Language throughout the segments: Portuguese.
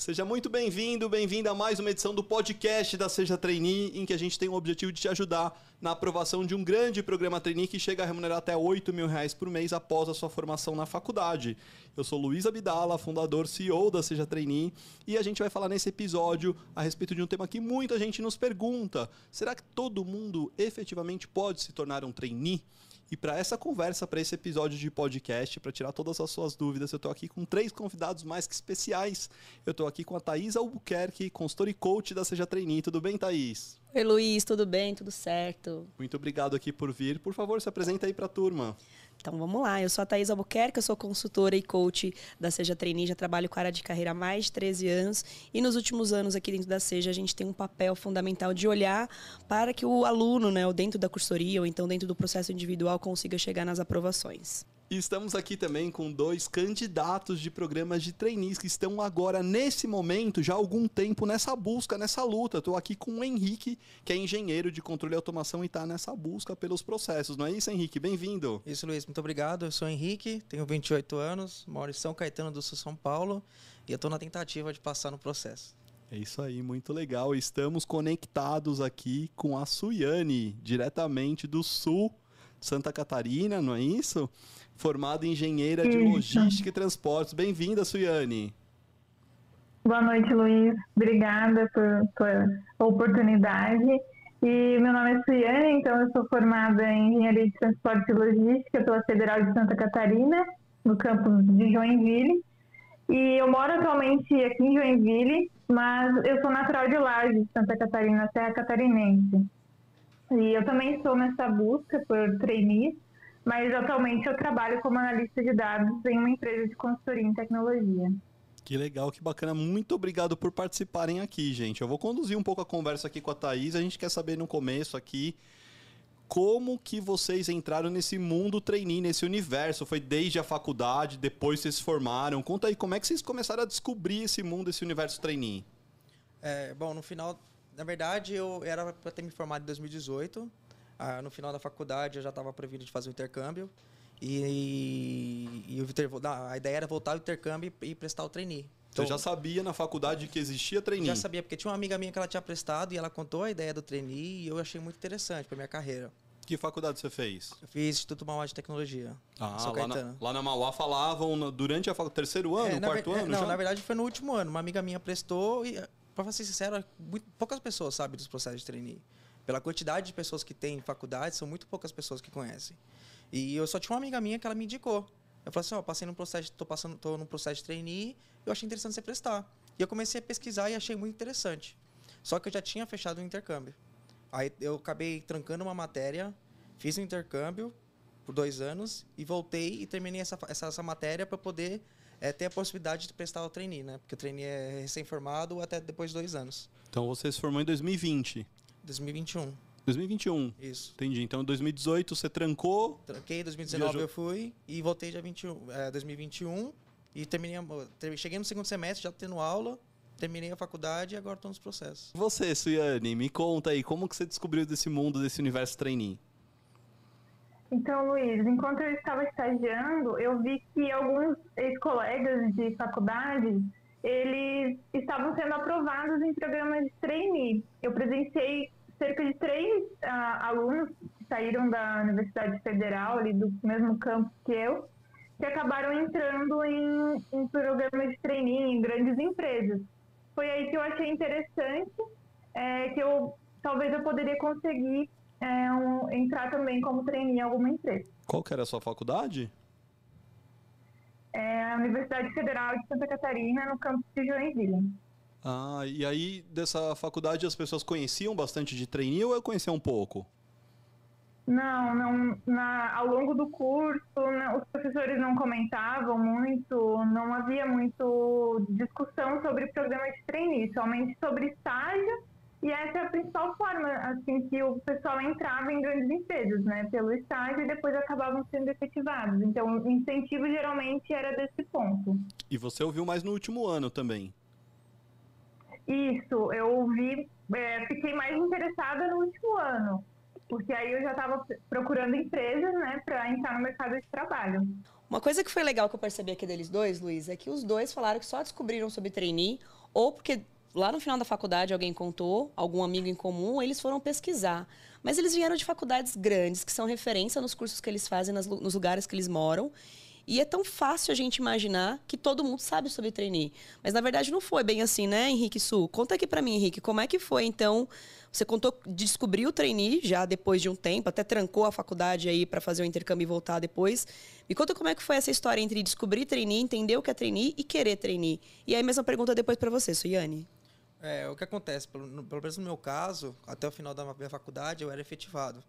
Seja muito bem-vindo, bem-vinda a mais uma edição do podcast da Seja Trainee, em que a gente tem o objetivo de te ajudar na aprovação de um grande programa trainee que chega a remunerar até 8 mil reais por mês após a sua formação na faculdade. Eu sou Luiz Abdala, fundador CEO da Seja Trainee, e a gente vai falar nesse episódio a respeito de um tema que muita gente nos pergunta: será que todo mundo efetivamente pode se tornar um trainee? E para essa conversa, para esse episódio de podcast, para tirar todas as suas dúvidas, eu estou aqui com três convidados mais que especiais. Eu estou aqui com a Thaís Albuquerque, consultora e coach da Seja Trainee. Tudo bem, Thaís? Oi, Luiz, tudo bem? Tudo certo? Muito obrigado aqui por vir. Por favor, se apresenta aí para a turma. Então vamos lá, eu sou a Thaís Albuquerque, eu sou consultora e coach da Seja Trainee, já trabalho com área de carreira há mais de 13 anos. E nos últimos anos aqui dentro da Seja a gente tem um papel fundamental de olhar para que o aluno, né, ou dentro da cursoria ou então dentro do processo individual consiga chegar nas aprovações. E estamos aqui também com dois candidatos de programas de trainees que estão agora, nesse momento, já há algum tempo, nessa busca, nessa luta. Estou aqui com o Henrique, que é engenheiro de controle e automação e está nessa busca pelos processos. Não é isso, Henrique? Bem-vindo. Isso, Luiz. Muito obrigado. Eu sou o Henrique, tenho 28 anos, moro em São Caetano do Sul, São Paulo, e eu estou na tentativa de passar no processo. É isso aí, muito legal. Estamos conectados aqui com a Suiane, diretamente do Sul Santa Catarina, não é isso? Formada em engenheira de logística e transportes. Bem-vinda, Suiane. Boa noite, Luiz. Obrigada por, por oportunidade. E meu nome é Suiane, então eu sou formada em Engenharia de Transporte e Logística pela Federal de Santa Catarina, no campus de Joinville. E eu moro atualmente aqui em Joinville, mas eu sou natural de Laje, Santa Catarina, Serra Catarinense. E eu também estou nessa busca por trainees, mas atualmente eu trabalho como analista de dados em uma empresa de consultoria em tecnologia. Que legal, que bacana. Muito obrigado por participarem aqui, gente. Eu vou conduzir um pouco a conversa aqui com a Thaís. A gente quer saber no começo aqui como que vocês entraram nesse mundo trainee, nesse universo? Foi desde a faculdade, depois vocês se formaram? Conta aí, como é que vocês começaram a descobrir esse mundo, esse universo trainee? É, bom, no final na verdade, eu era para ter me formado em 2018. Ah, no final da faculdade, eu já estava previsto de fazer o intercâmbio. E, e, e a ideia era voltar ao intercâmbio e, e prestar o trainee. Então, Você já sabia na faculdade que existia trainee? Já sabia, porque tinha uma amiga minha que ela tinha prestado e ela contou a ideia do trainee e eu achei muito interessante para minha carreira. Que faculdade você fez? Eu fiz Instituto Mauá de Tecnologia. Ah, lá na, lá na, Mauá falavam durante o terceiro ano, é, quarto ver, ano? Não, já? na verdade foi no último ano. Uma amiga minha prestou e para ser sincero, muito, poucas pessoas sabem dos processos de trainee. Pela quantidade de pessoas que tem em faculdade, são muito poucas pessoas que conhecem. E eu só tinha uma amiga minha que ela me indicou. Eu falei assim, ó, passei num processo, tô passando, tô num processo de trainee, eu achei interessante você prestar. E eu comecei a pesquisar e achei muito interessante. Só que eu já tinha fechado o intercâmbio. Aí eu acabei trancando uma matéria, fiz o um intercâmbio por dois anos e voltei e terminei essa, essa, essa matéria para poder é ter a possibilidade de prestar o trainee, né? Porque o trainee é recém-formado até depois de dois anos. Então você se formou em 2020? 2021. 2021? Isso. Entendi. Então, em 2018 você trancou? Tranquei, em 2019 viajou... eu fui e voltei dia 21, é, 2021 e terminei, cheguei no segundo semestre já tendo aula, terminei a faculdade e agora estou nos processos. Você, Suiane, me conta aí, como que você descobriu desse mundo, desse universo trainee? Então, Luiz, enquanto eu estava estagiando, eu vi que alguns ex-colegas de faculdade, eles estavam sendo aprovados em programas de trainee. Eu presenciei cerca de três uh, alunos que saíram da Universidade Federal, ali do mesmo campo que eu, que acabaram entrando em, em programas de trainee em grandes empresas. Foi aí que eu achei interessante, é, que eu talvez eu poderia conseguir é, um, entrar também como trainee em alguma empresa. Qual que era a sua faculdade? É a Universidade Federal de Santa Catarina, no campus de Joinville. Ah, e aí dessa faculdade as pessoas conheciam bastante de trainee ou eu conhecia um pouco? Não, não na, ao longo do curso, não, os professores não comentavam muito, não havia muito discussão sobre programas de trainee, somente sobre estágio e essa é a principal forma, assim, que o pessoal entrava em grandes empresas, né? Pelo estágio e depois acabavam sendo efetivados. Então, o incentivo geralmente era desse ponto. E você ouviu mais no último ano também? Isso, eu ouvi, é, fiquei mais interessada no último ano, porque aí eu já estava procurando empresas, né, para entrar no mercado de trabalho. Uma coisa que foi legal que eu percebi aqui deles dois, Luiz, é que os dois falaram que só descobriram sobre trainee ou porque lá no final da faculdade alguém contou, algum amigo em comum, eles foram pesquisar. Mas eles vieram de faculdades grandes, que são referência nos cursos que eles fazem, nas, nos lugares que eles moram. E é tão fácil a gente imaginar que todo mundo sabe sobre trainee. Mas na verdade não foi bem assim, né, Henrique Su? Conta aqui para mim, Henrique, como é que foi então? Você contou descobriu o trainee já depois de um tempo, até trancou a faculdade aí para fazer o intercâmbio e voltar depois. Me conta como é que foi essa história entre descobrir trainee, entender o que é trainee e querer trainee. E aí mesma pergunta depois para você, Suiane. É, o que acontece, pelo, pelo menos no meu caso, até o final da minha faculdade eu era efetivado.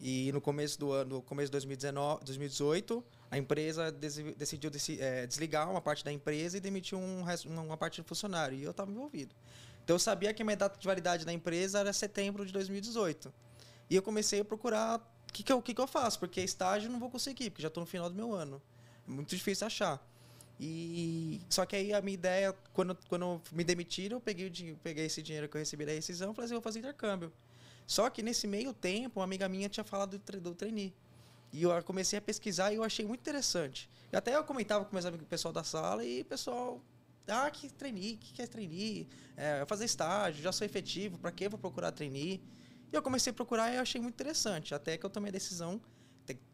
E no começo do ano, no começo de 2019, 2018, a empresa decidiu é, desligar uma parte da empresa e demitiu um, uma parte do funcionário. E eu estava envolvido. Então eu sabia que a minha data de validade da empresa era setembro de 2018. E eu comecei a procurar o que, que, eu, que, que eu faço, porque estágio não vou conseguir, porque já estou no final do meu ano. É muito difícil achar. E só que aí a minha ideia, quando, quando me demitiram, eu peguei, o, peguei esse dinheiro que eu recebi da rescisão e falei assim, vou fazer intercâmbio. Só que nesse meio tempo, uma amiga minha tinha falado do, do trainee. E eu comecei a pesquisar e eu achei muito interessante. E até eu comentava com meus amigos, o pessoal da sala, e o pessoal, ah, que trainee, que, que é trainee? É, fazer estágio, já sou efetivo, para que vou procurar trainee? E eu comecei a procurar e achei muito interessante. Até que eu tomei a decisão,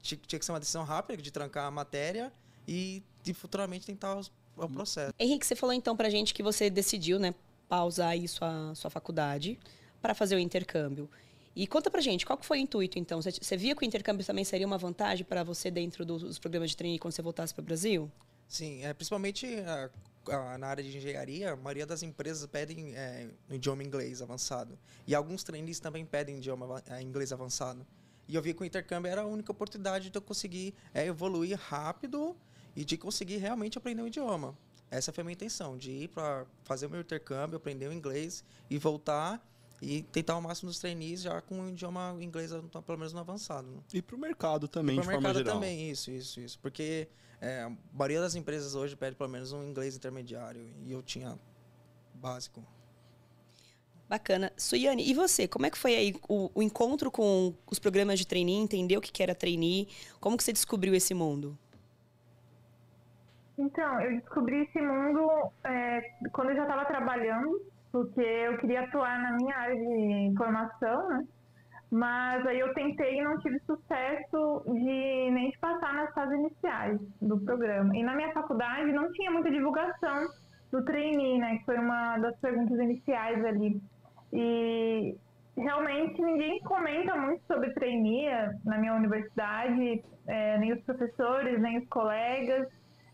tinha que ser uma decisão rápida, de trancar a matéria e, e futuramente tentar os, o processo. Henrique, você falou então pra gente que você decidiu, né, pausar aí sua, sua faculdade para fazer o intercâmbio. E conta pra gente, qual foi o intuito, então? Você, você via que o intercâmbio também seria uma vantagem para você dentro dos, dos programas de treino quando você voltasse para o Brasil? Sim, é, principalmente a, a, na área de engenharia, a maioria das empresas pedem é, no idioma inglês avançado. E alguns trainees também pedem idioma é, inglês avançado. E eu vi que o intercâmbio era a única oportunidade de eu conseguir é, evoluir rápido e de conseguir realmente aprender o idioma. Essa foi a minha intenção, de ir para fazer o meu intercâmbio, aprender o inglês e voltar e tentar o máximo dos trainees já com o idioma inglês pelo menos no avançado. Né? E para o mercado também, e de mercado também, isso, isso, isso. Porque é, a maioria das empresas hoje pede pelo menos um inglês intermediário e eu tinha básico. Bacana. Suiane, e você? Como é que foi aí o, o encontro com os programas de trainee? Entendeu o que era trainee? Como que você descobriu esse mundo? Então, eu descobri esse mundo é, quando eu já estava trabalhando, porque eu queria atuar na minha área de informação, né? Mas aí eu tentei e não tive sucesso de nem de passar nas fases iniciais do programa. E na minha faculdade não tinha muita divulgação do trainee, né? Que foi uma das perguntas iniciais ali. E realmente ninguém comenta muito sobre trainee na minha universidade, é, nem os professores, nem os colegas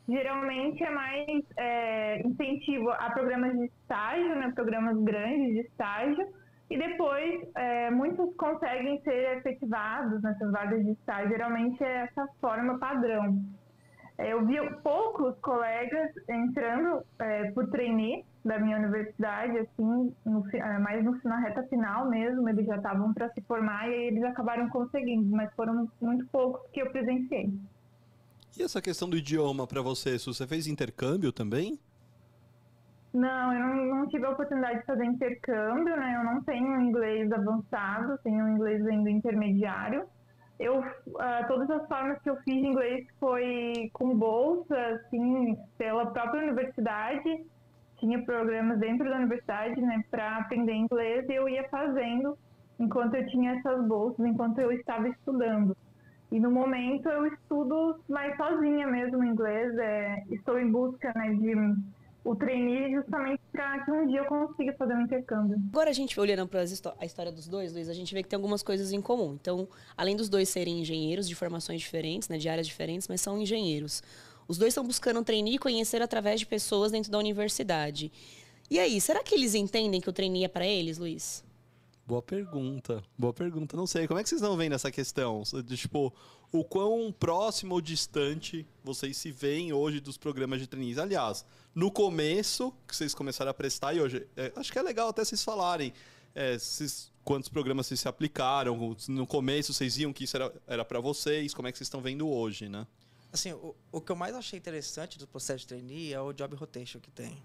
geralmente é mais é, incentivo a programas de estágio, né, programas grandes de estágio, e depois é, muitos conseguem ser efetivados nessas vagas de estágio. Geralmente é essa forma padrão. É, eu vi poucos colegas entrando é, por trainee da minha universidade, assim, no, é, mais no, na reta final mesmo, eles já estavam para se formar e eles acabaram conseguindo, mas foram muito poucos que eu presenciei. E essa questão do idioma para você, você fez intercâmbio também? Não, eu não, não, tive a oportunidade de fazer intercâmbio, né? Eu não tenho inglês avançado, tenho inglês ainda intermediário. Eu, uh, todas as formas que eu fiz de inglês foi com bolsa, assim, pela própria universidade. Tinha programas dentro da universidade, né, para aprender inglês e eu ia fazendo enquanto eu tinha essas bolsas, enquanto eu estava estudando. E no momento eu estudo mais sozinha mesmo inglês. É, estou em busca né, de o trainee justamente para que um dia eu consiga fazer um intercâmbio. Agora a gente olhando para a história dos dois, Luiz, a gente vê que tem algumas coisas em comum. Então, além dos dois serem engenheiros de formações diferentes, né, de áreas diferentes, mas são engenheiros. Os dois estão buscando um e conhecer através de pessoas dentro da universidade. E aí, será que eles entendem que o trainee é para eles, Luiz? Boa pergunta. Boa pergunta. Não sei. Como é que vocês estão vendo essa questão? Tipo, o quão próximo ou distante vocês se veem hoje dos programas de trainees? Aliás, no começo, que vocês começaram a prestar, e hoje, é, acho que é legal até vocês falarem é, vocês, quantos programas vocês se aplicaram. No começo, vocês viam que isso era, era para vocês. Como é que vocês estão vendo hoje, né? Assim, o, o que eu mais achei interessante do processo de trainee é o job rotation que tem.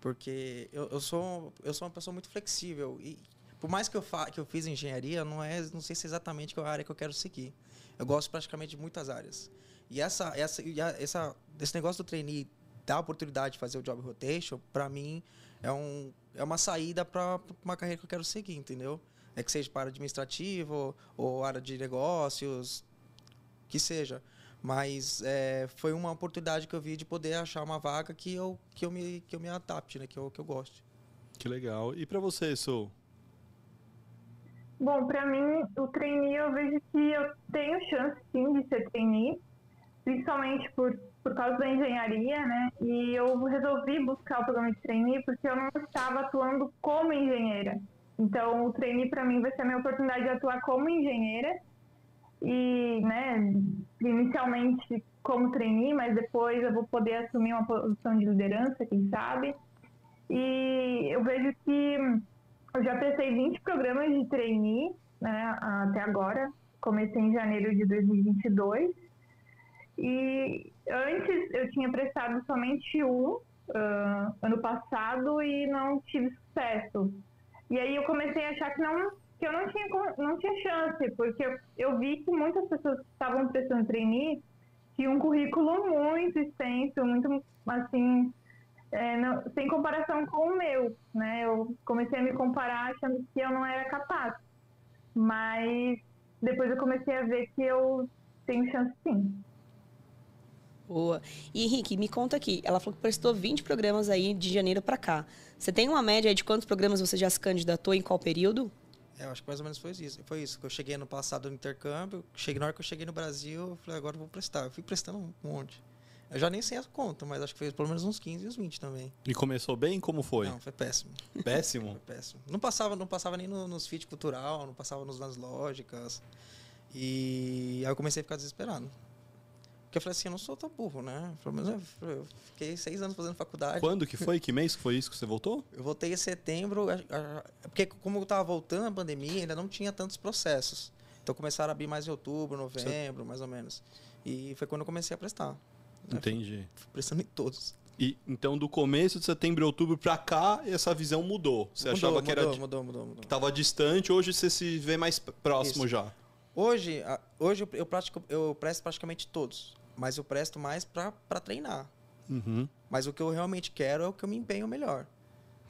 Porque eu, eu, sou, eu sou uma pessoa muito flexível e por mais que eu, fa que eu fiz engenharia, não é, não sei se é exatamente a área que eu quero seguir. Eu gosto praticamente de muitas áreas. E essa, essa, essa, esse negócio do trainee dá a oportunidade de fazer o job rotation, para mim é, um, é uma saída para uma carreira que eu quero seguir, entendeu? É que seja para administrativo ou área de negócios, que seja. Mas é, foi uma oportunidade que eu vi de poder achar uma vaga que eu, que eu, me, que eu me adapte, né? que, eu, que eu goste. Que legal. E para você, Sou? Bom, para mim, o trainee eu vejo que eu tenho chance sim de ser trainee, principalmente por, por causa da engenharia, né? E eu resolvi buscar o programa de trainee porque eu não estava atuando como engenheira. Então, o trainee para mim vai ser a minha oportunidade de atuar como engenheira e, né, inicialmente como trainee, mas depois eu vou poder assumir uma posição de liderança, quem sabe. E eu vejo que eu já prestei 20 programas de trainee né, até agora. Comecei em janeiro de 2022. E antes eu tinha prestado somente um uh, ano passado e não tive sucesso. E aí eu comecei a achar que não que eu não tinha não tinha chance, porque eu, eu vi que muitas pessoas que estavam prestando trainee tinham um currículo muito extenso, muito assim é, não, sem comparação com o meu, né? Eu comecei a me comparar achando que eu não era capaz, mas depois eu comecei a ver que eu tenho chance sim. Boa. E Henrique, me conta aqui, ela falou que prestou 20 programas aí de janeiro para cá. Você tem uma média de quantos programas você já se candidatou em qual período? É, eu acho que mais ou menos foi isso. Foi isso, eu cheguei no passado no intercâmbio, cheguei na hora que eu cheguei no Brasil, eu falei, agora eu vou prestar. Eu fui prestando um monte. Eu já nem sei a conta, mas acho que foi pelo menos uns 15 e uns 20 também. E começou bem? Como foi? Não, foi péssimo. Péssimo? foi péssimo. Não passava, não passava nem no, nos feed cultural, não passava nos, nas lógicas. E aí eu comecei a ficar desesperado. Porque eu falei assim, eu não sou tão burro, né? Pelo menos eu fiquei seis anos fazendo faculdade. Quando que foi? Que mês que foi isso que você voltou? Eu voltei em setembro, porque como eu estava voltando a pandemia, ainda não tinha tantos processos. Então começaram a abrir mais em outubro, novembro, mais ou menos. E foi quando eu comecei a prestar. Entendi. Fui prestando em todos. E então do começo de setembro e outubro para cá, essa visão mudou. Você mudou, achava que mudou, era mudou, mudou, mudou. que estava distante, hoje você se vê mais próximo Isso. já. Hoje, hoje eu, pratico, eu presto praticamente todos, mas eu presto mais para treinar. Uhum. Mas o que eu realmente quero é o que eu me empenho melhor.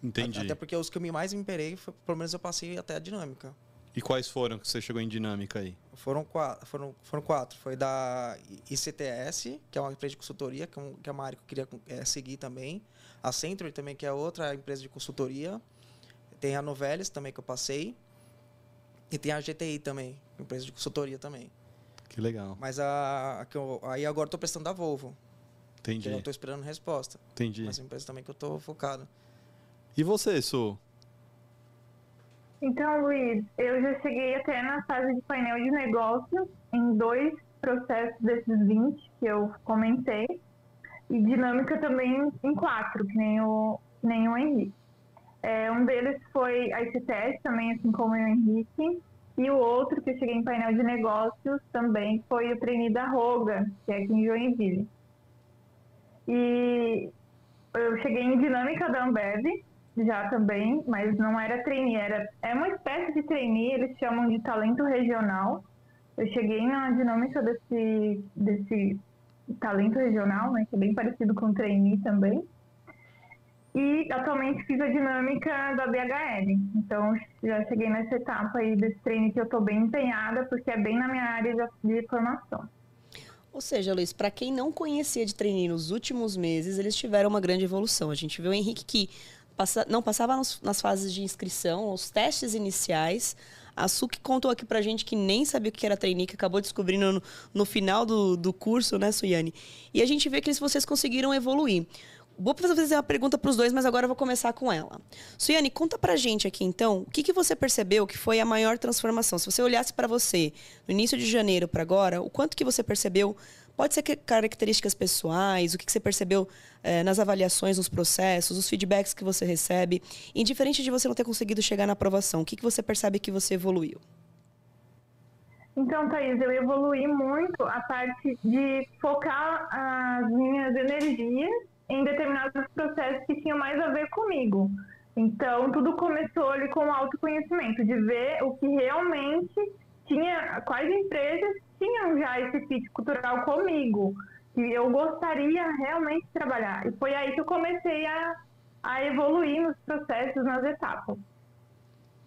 Entendi. Até porque os que eu mais me empenhei, pelo menos eu passei até a dinâmica. E quais foram que você chegou em dinâmica aí? Foram quatro. Foram, foram quatro. Foi da ICTS, que é uma empresa de consultoria, que é, é uma área que eu queria é, seguir também. A Century também, que é outra empresa de consultoria. Tem a Novelis também, que eu passei. E tem a GTI também, empresa de consultoria também. Que legal. Mas a, a que eu, aí agora estou prestando da Volvo. Entendi. Que eu estou esperando resposta. Entendi. Mas é uma empresa também que eu estou focado. E você, Su? Então, Luiz, eu já cheguei até na fase de painel de negócios em dois processos desses 20 que eu comentei. E dinâmica também em quatro, que nem o, que nem o Henrique. É, um deles foi a ICTS, também assim como o Henrique. E o outro, que eu cheguei em painel de negócios, também foi o treine da Roga, que é aqui em Joinville. E eu cheguei em dinâmica da Ambev, já também, mas não era trainee, era é uma espécie de trainee, eles chamam de talento regional. Eu cheguei na dinâmica desse desse talento regional, né, que é bem parecido com trainee também. E atualmente fiz a dinâmica da BHL. Então já cheguei nessa etapa aí desse treino que eu estou bem empenhada, porque é bem na minha área de, de formação. Ou seja, Luiz, para quem não conhecia de trainee nos últimos meses, eles tiveram uma grande evolução. A gente viu o Henrique que passa, não passava nos, nas fases de inscrição, os testes iniciais. A Suki contou aqui pra gente que nem sabia o que era trainee, que acabou descobrindo no, no final do, do curso, né, Suiane? E a gente vê que vocês conseguiram evoluir. Vou fazer uma pergunta para os dois, mas agora eu vou começar com ela. Suiane, conta pra gente aqui então, o que, que você percebeu que foi a maior transformação? Se você olhasse para você no início de janeiro para agora, o quanto que você percebeu Pode ser características pessoais, o que você percebeu é, nas avaliações, nos processos, os feedbacks que você recebe. Indiferente de você não ter conseguido chegar na aprovação, o que, que você percebe que você evoluiu? Então, Thaís, eu evolui muito a parte de focar as minhas energias em determinados processos que tinham mais a ver comigo. Então, tudo começou ali com o autoconhecimento, de ver o que realmente tinha, quais empresas tinham já esse fit cultural comigo. que eu gostaria realmente de trabalhar. E foi aí que eu comecei a, a evoluir nos processos, nas etapas.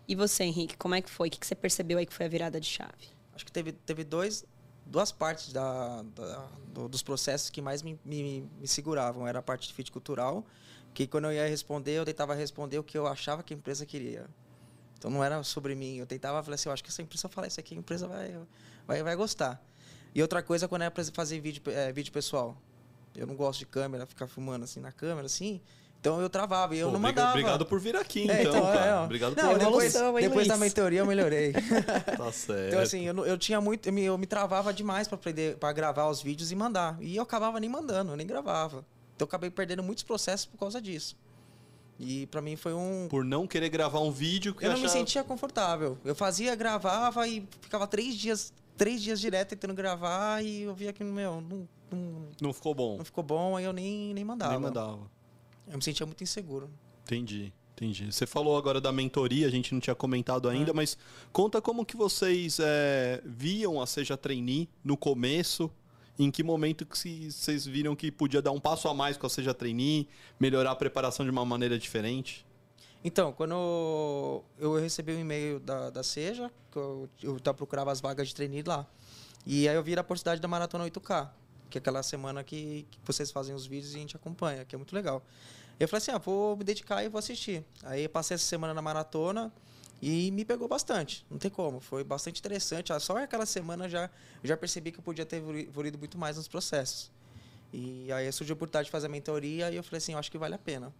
E você, Henrique, como é que foi? O que você percebeu aí que foi a virada de chave? Acho que teve, teve dois, duas partes da, da do, dos processos que mais me, me, me, seguravam. Era a parte de fit cultural, que quando eu ia responder, eu tentava responder o que eu achava que a empresa queria. Então não era sobre mim. Eu tentava falar assim, eu acho que essa empresa falar isso aqui, a empresa vai, vai, vai gostar. E outra coisa quando é para fazer vídeo, é, vídeo pessoal. Eu não gosto de câmera, ficar filmando assim na câmera, assim. Então eu travava e eu Pô, não mandava. Obrigado por vir aqui, é, então, então, cara. É, obrigado não, por depois, depois da mentoria eu melhorei. tá certo. Então, assim, eu, eu tinha muito. Eu me, eu me travava demais para aprender para gravar os vídeos e mandar. E eu acabava nem mandando, eu nem gravava. Então eu acabei perdendo muitos processos por causa disso. E para mim foi um. Por não querer gravar um vídeo que eu, eu não achava... me sentia confortável. Eu fazia, gravava e ficava três dias, três dias direto tentando gravar e eu via que, meu, não. Não, não ficou bom. Não ficou bom, aí eu nem, nem mandava. Nem mandava. Eu me sentia muito inseguro. Entendi. Entendi. Você falou agora da mentoria, a gente não tinha comentado ainda, é. mas conta como que vocês é, viam a Seja Trainee no começo, em que momento que vocês viram que podia dar um passo a mais com a Seja Trainee, melhorar a preparação de uma maneira diferente? Então, quando eu recebi o um e-mail da, da Seja, que eu, eu procurava as vagas de trainee lá, e aí eu vi a oportunidade da Maratona 8K, que é aquela semana que, que vocês fazem os vídeos e a gente acompanha, que é muito legal. Eu falei assim, ah, vou me dedicar e vou assistir. Aí passei essa semana na maratona, e me pegou bastante, não tem como. Foi bastante interessante. Ah, só aquela semana já já percebi que eu podia ter evoluído muito mais nos processos. E aí surgiu a oportunidade de fazer a mentoria e eu falei assim, eu acho que vale a pena.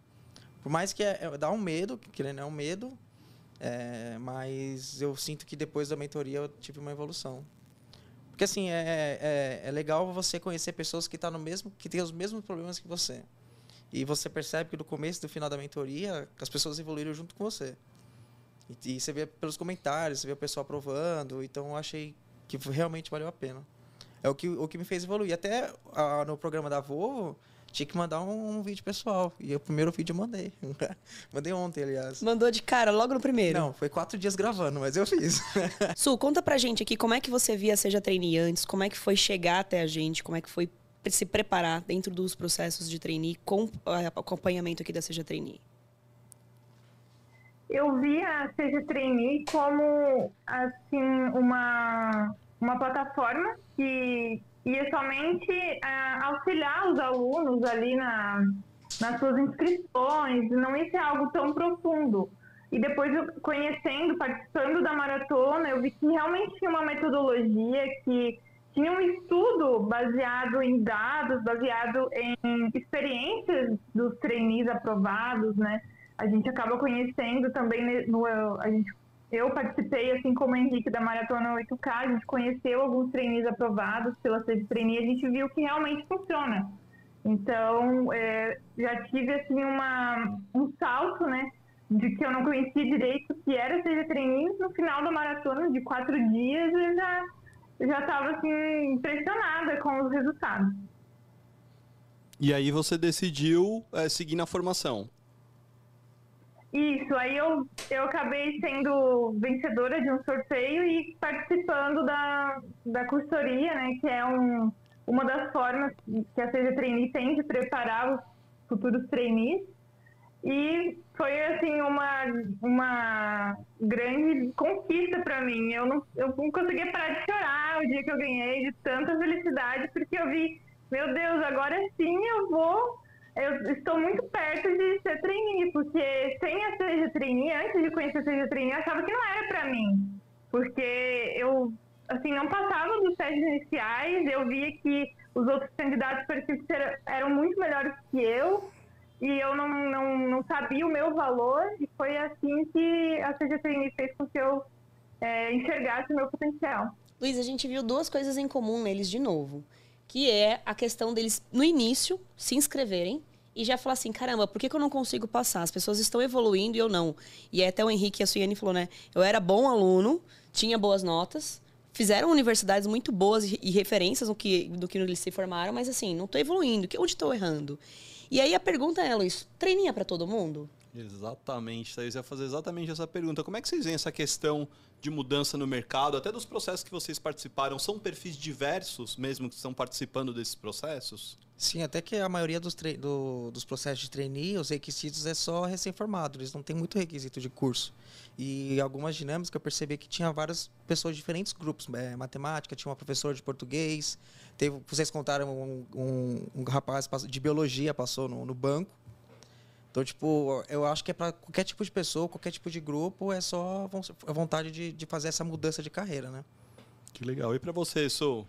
Por mais que é, é, dá um medo, que não é um medo, é, mas eu sinto que depois da mentoria eu tive uma evolução. Porque assim, é, é, é legal você conhecer pessoas que tá no mesmo, que têm os mesmos problemas que você. E você percebe que no começo e final da mentoria, as pessoas evoluíram junto com você. E, e, você vê pelos comentários, você vê o pessoal aprovando. Então eu achei que realmente valeu a pena. É o que, o que me fez evoluir. Até a, no programa da Volvo, tinha que mandar um, um, vídeo pessoal. E o primeiro vídeo eu mandei. mandei ontem, aliás. Mandou de cara, logo no primeiro? Não, foi quatro dias gravando, mas eu fiz. Su, conta pra gente aqui como é que você via Seja Trainee antes, como é que foi chegar até a gente, como é que foi se preparar dentro dos processos de trainee com acompanhamento aqui da Seja Trainee eu vi a Seja Trainee como assim uma, uma plataforma que ia somente uh, auxiliar os alunos ali na, nas suas inscrições, não ia ser algo tão profundo. E depois, eu, conhecendo, participando da maratona, eu vi que realmente tinha uma metodologia que tinha um estudo baseado em dados, baseado em experiências dos trainees aprovados, né? a gente acaba conhecendo também no, a gente eu participei, assim como o Henrique, da Maratona 8K, a gente conheceu alguns trainees aprovados pela sede trainee, a gente viu que realmente funciona. Então, é, já tive, assim, uma, um salto, né, de que eu não conhecia direito que era seja trainee, no final da maratona, de quatro dias, eu já já estava, assim, impressionada com os resultados. E aí você decidiu é, seguir na formação? Isso, aí eu, eu acabei sendo vencedora de um sorteio e participando da, da cursoria, né, que é um, uma das formas que a Seja Trainee tem de preparar os futuros trainees. E foi, assim, uma, uma grande conquista para mim. Eu não, eu não conseguia parar de chorar o dia que eu ganhei, de tanta felicidade, porque eu vi, meu Deus, agora sim eu vou eu estou muito perto de ser trainee, porque sem a Seja Trainee, antes de conhecer a Seja Trainee, eu achava que não era para mim. Porque eu, assim, não passava dos testes iniciais, eu via que os outros candidatos ser, eram muito melhores que eu, e eu não, não, não sabia o meu valor, e foi assim que a Seja Trainee fez com que eu é, enxergasse o meu potencial. Luiz, a gente viu duas coisas em comum neles de novo que é a questão deles, no início, se inscreverem e já falar assim, caramba, por que, que eu não consigo passar? As pessoas estão evoluindo e eu não. E até o Henrique e a Suiane falou, né? Eu era bom aluno, tinha boas notas, fizeram universidades muito boas e referências no que, do que eles se formaram, mas assim, não estou evoluindo. Onde estou errando? E aí a pergunta é, Luiz, treininha para todo mundo? Exatamente, Thaís. Eu ia fazer exatamente essa pergunta. Como é que vocês veem essa questão de mudança no mercado, até dos processos que vocês participaram? São perfis diversos mesmo que estão participando desses processos? Sim, até que a maioria dos, do, dos processos de trainee, os requisitos é só recém-formado, eles não têm muito requisito de curso. E algumas dinâmicas eu percebi que tinha várias pessoas de diferentes grupos. É, matemática, tinha uma professora de português, teve, vocês contaram um, um, um rapaz de biologia passou no, no banco. Então, tipo, eu acho que é para qualquer tipo de pessoa, qualquer tipo de grupo, é só a vontade de, de fazer essa mudança de carreira, né? Que legal. E para você, Sou?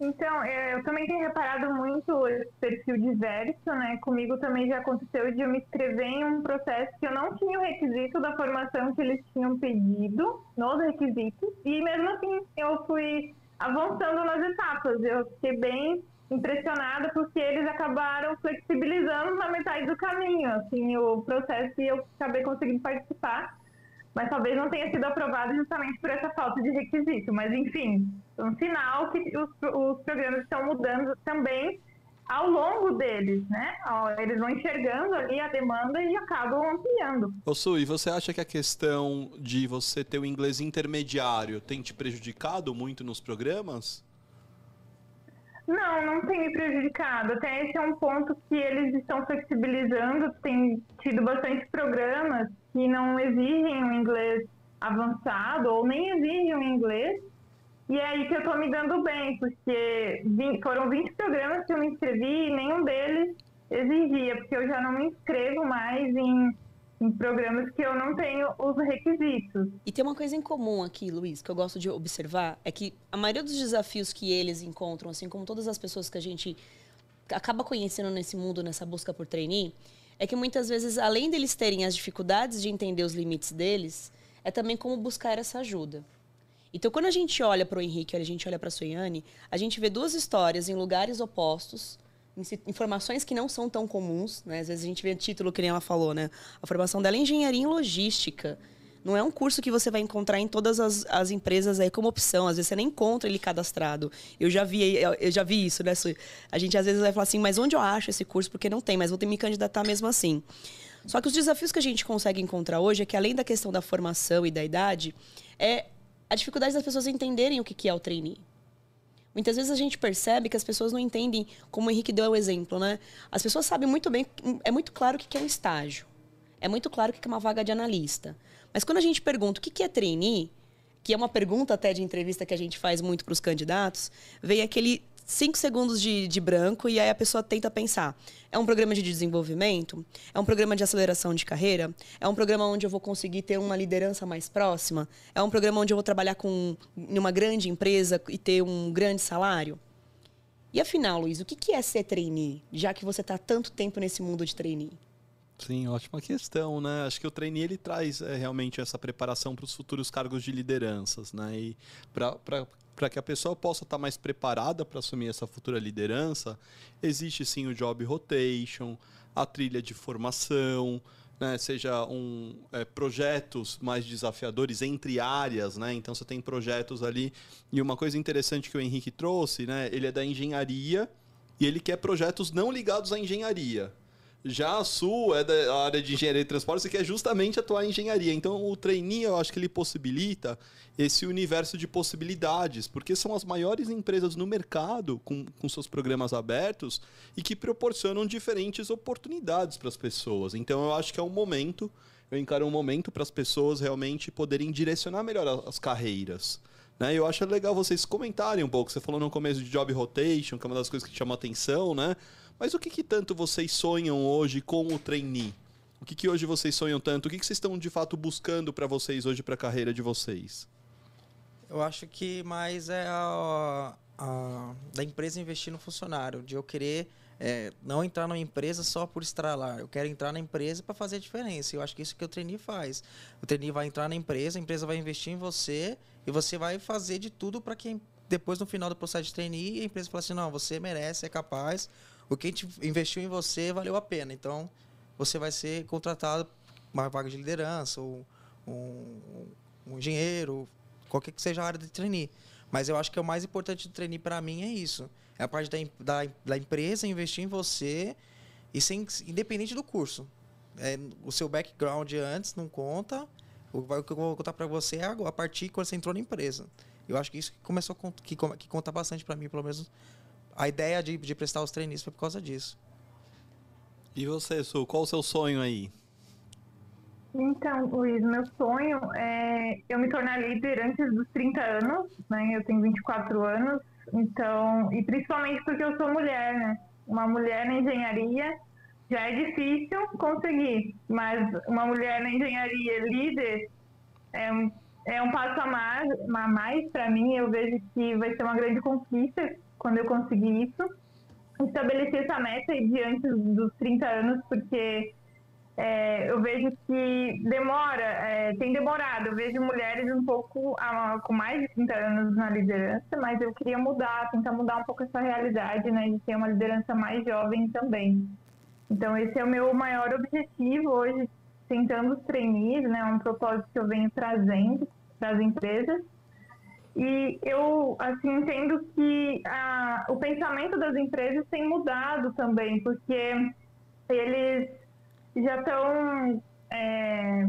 Então, é, eu também tenho reparado muito esse perfil diverso, né? Comigo também já aconteceu de eu me inscrever em um processo que eu não tinha o requisito da formação que eles tinham pedido, nos requisitos, e mesmo assim eu fui avançando nas etapas. Eu fiquei bem impressionada porque eles acabaram flexibilizando na metade do caminho, assim, o processo e eu acabei conseguindo participar, mas talvez não tenha sido aprovado justamente por essa falta de requisito, mas enfim, um sinal que os, os programas estão mudando também ao longo deles, né? Eles vão enxergando ali a demanda e acabam ampliando. Ô Su, e você acha que a questão de você ter o inglês intermediário tem te prejudicado muito nos programas? Não, não tem me prejudicado. Até esse é um ponto que eles estão flexibilizando. Tem tido bastante programas que não exigem um inglês avançado ou nem exigem um inglês. E é aí que eu estou me dando bem, porque 20, foram 20 programas que eu me inscrevi e nenhum deles exigia, porque eu já não me inscrevo mais em em programas que eu não tenho os requisitos. E tem uma coisa em comum aqui, Luiz, que eu gosto de observar, é que a maioria dos desafios que eles encontram, assim como todas as pessoas que a gente acaba conhecendo nesse mundo, nessa busca por trainee, é que muitas vezes, além deles terem as dificuldades de entender os limites deles, é também como buscar essa ajuda. Então, quando a gente olha para o Henrique, a gente olha para a Soiane, a gente vê duas histórias em lugares opostos, informações que não são tão comuns, né? Às vezes a gente vê título que nem ela falou, né? A formação dela é engenharia em logística. Não é um curso que você vai encontrar em todas as, as empresas aí como opção. Às vezes você nem encontra ele cadastrado. Eu já vi, eu já vi isso, né? A gente às vezes vai falar assim, mas onde eu acho esse curso? Porque não tem, mas vou ter que me candidatar mesmo assim. Só que os desafios que a gente consegue encontrar hoje é que, além da questão da formação e da idade, é a dificuldade das pessoas entenderem o que é o trainee. Muitas vezes a gente percebe que as pessoas não entendem, como o Henrique deu o exemplo, né? As pessoas sabem muito bem, é muito claro o que é um estágio. É muito claro o que é uma vaga de analista. Mas quando a gente pergunta o que é trainee, que é uma pergunta até de entrevista que a gente faz muito para os candidatos, vem aquele cinco segundos de, de branco e aí a pessoa tenta pensar. É um programa de desenvolvimento? É um programa de aceleração de carreira? É um programa onde eu vou conseguir ter uma liderança mais próxima? É um programa onde eu vou trabalhar com uma grande empresa e ter um grande salário? E afinal, Luiz, o que é ser trainee, já que você está tanto tempo nesse mundo de trainee? Sim, ótima questão, né? Acho que o trainee ele traz é, realmente essa preparação para os futuros cargos de lideranças, né? E para que a pessoa possa estar tá mais preparada para assumir essa futura liderança, existe sim o job rotation, a trilha de formação, né, seja um, é, projetos mais desafiadores entre áreas, né? Então você tem projetos ali. E uma coisa interessante que o Henrique trouxe, né? Ele é da engenharia e ele quer projetos não ligados à engenharia. Já a Sul é da área de engenharia e transporte, que é justamente atuar em engenharia. Então, o trainee, eu acho que ele possibilita esse universo de possibilidades, porque são as maiores empresas no mercado com, com seus programas abertos e que proporcionam diferentes oportunidades para as pessoas. Então, eu acho que é um momento, eu encaro um momento para as pessoas realmente poderem direcionar melhor as carreiras. Né? Eu acho legal vocês comentarem um pouco. Você falou no começo de job rotation, que é uma das coisas que chamou atenção, né? Mas o que, que tanto vocês sonham hoje com o trainee? O que, que hoje vocês sonham tanto? O que, que vocês estão de fato buscando para vocês hoje para a carreira de vocês? Eu acho que mais é a, a da empresa investir no funcionário, de eu querer é, não entrar numa empresa só por estralar. Eu quero entrar na empresa para fazer a diferença. Eu acho que isso que o trainee faz. O trainee vai entrar na empresa, a empresa vai investir em você e você vai fazer de tudo para que depois no final do processo de trainee a empresa fale assim, não, você merece, é capaz, o que a gente investiu em você valeu a pena. Então, você vai ser contratado uma vaga de liderança, ou um, um engenheiro, qualquer que seja a área de trainee. Mas eu acho que o mais importante do trainee para mim é isso. É a parte da, da, da, empresa investir em você e sem, independente do curso. É, o seu background antes não conta. O o que eu vou contar para você é a partir quando você entrou na empresa. Eu acho que isso que começou que, que conta bastante para mim, pelo menos a ideia de, de prestar os trainees foi por causa disso. E você, Su, qual o seu sonho aí? Então, Luiz, meu sonho é eu me tornar líder antes dos 30 anos, né? Eu tenho 24 anos, então, e principalmente porque eu sou mulher, né? Uma mulher na engenharia já é difícil conseguir, mas uma mulher na engenharia líder é um, é um passo a mais, a mais para mim. Eu vejo que vai ser uma grande conquista quando eu conseguir isso. Estabelecer essa meta antes dos 30 anos, porque é, eu vejo que demora, é, tem demorado. Eu vejo mulheres um pouco ah, com mais de 30 anos na liderança, mas eu queria mudar, tentar mudar um pouco essa realidade, né, de ter uma liderança mais jovem também. Então, esse é o meu maior objetivo hoje, tentando os né, um propósito que eu venho trazendo para as empresas. E eu, assim, entendo que ah, o pensamento das empresas tem mudado também, porque eles já estão é,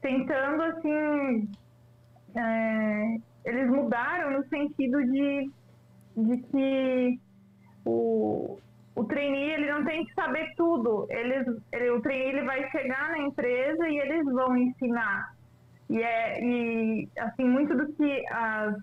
tentando assim é, eles mudaram no sentido de, de que o, o trainee ele não tem que saber tudo. Eles ele, o trainee ele vai chegar na empresa e eles vão ensinar e é e assim muito do que as,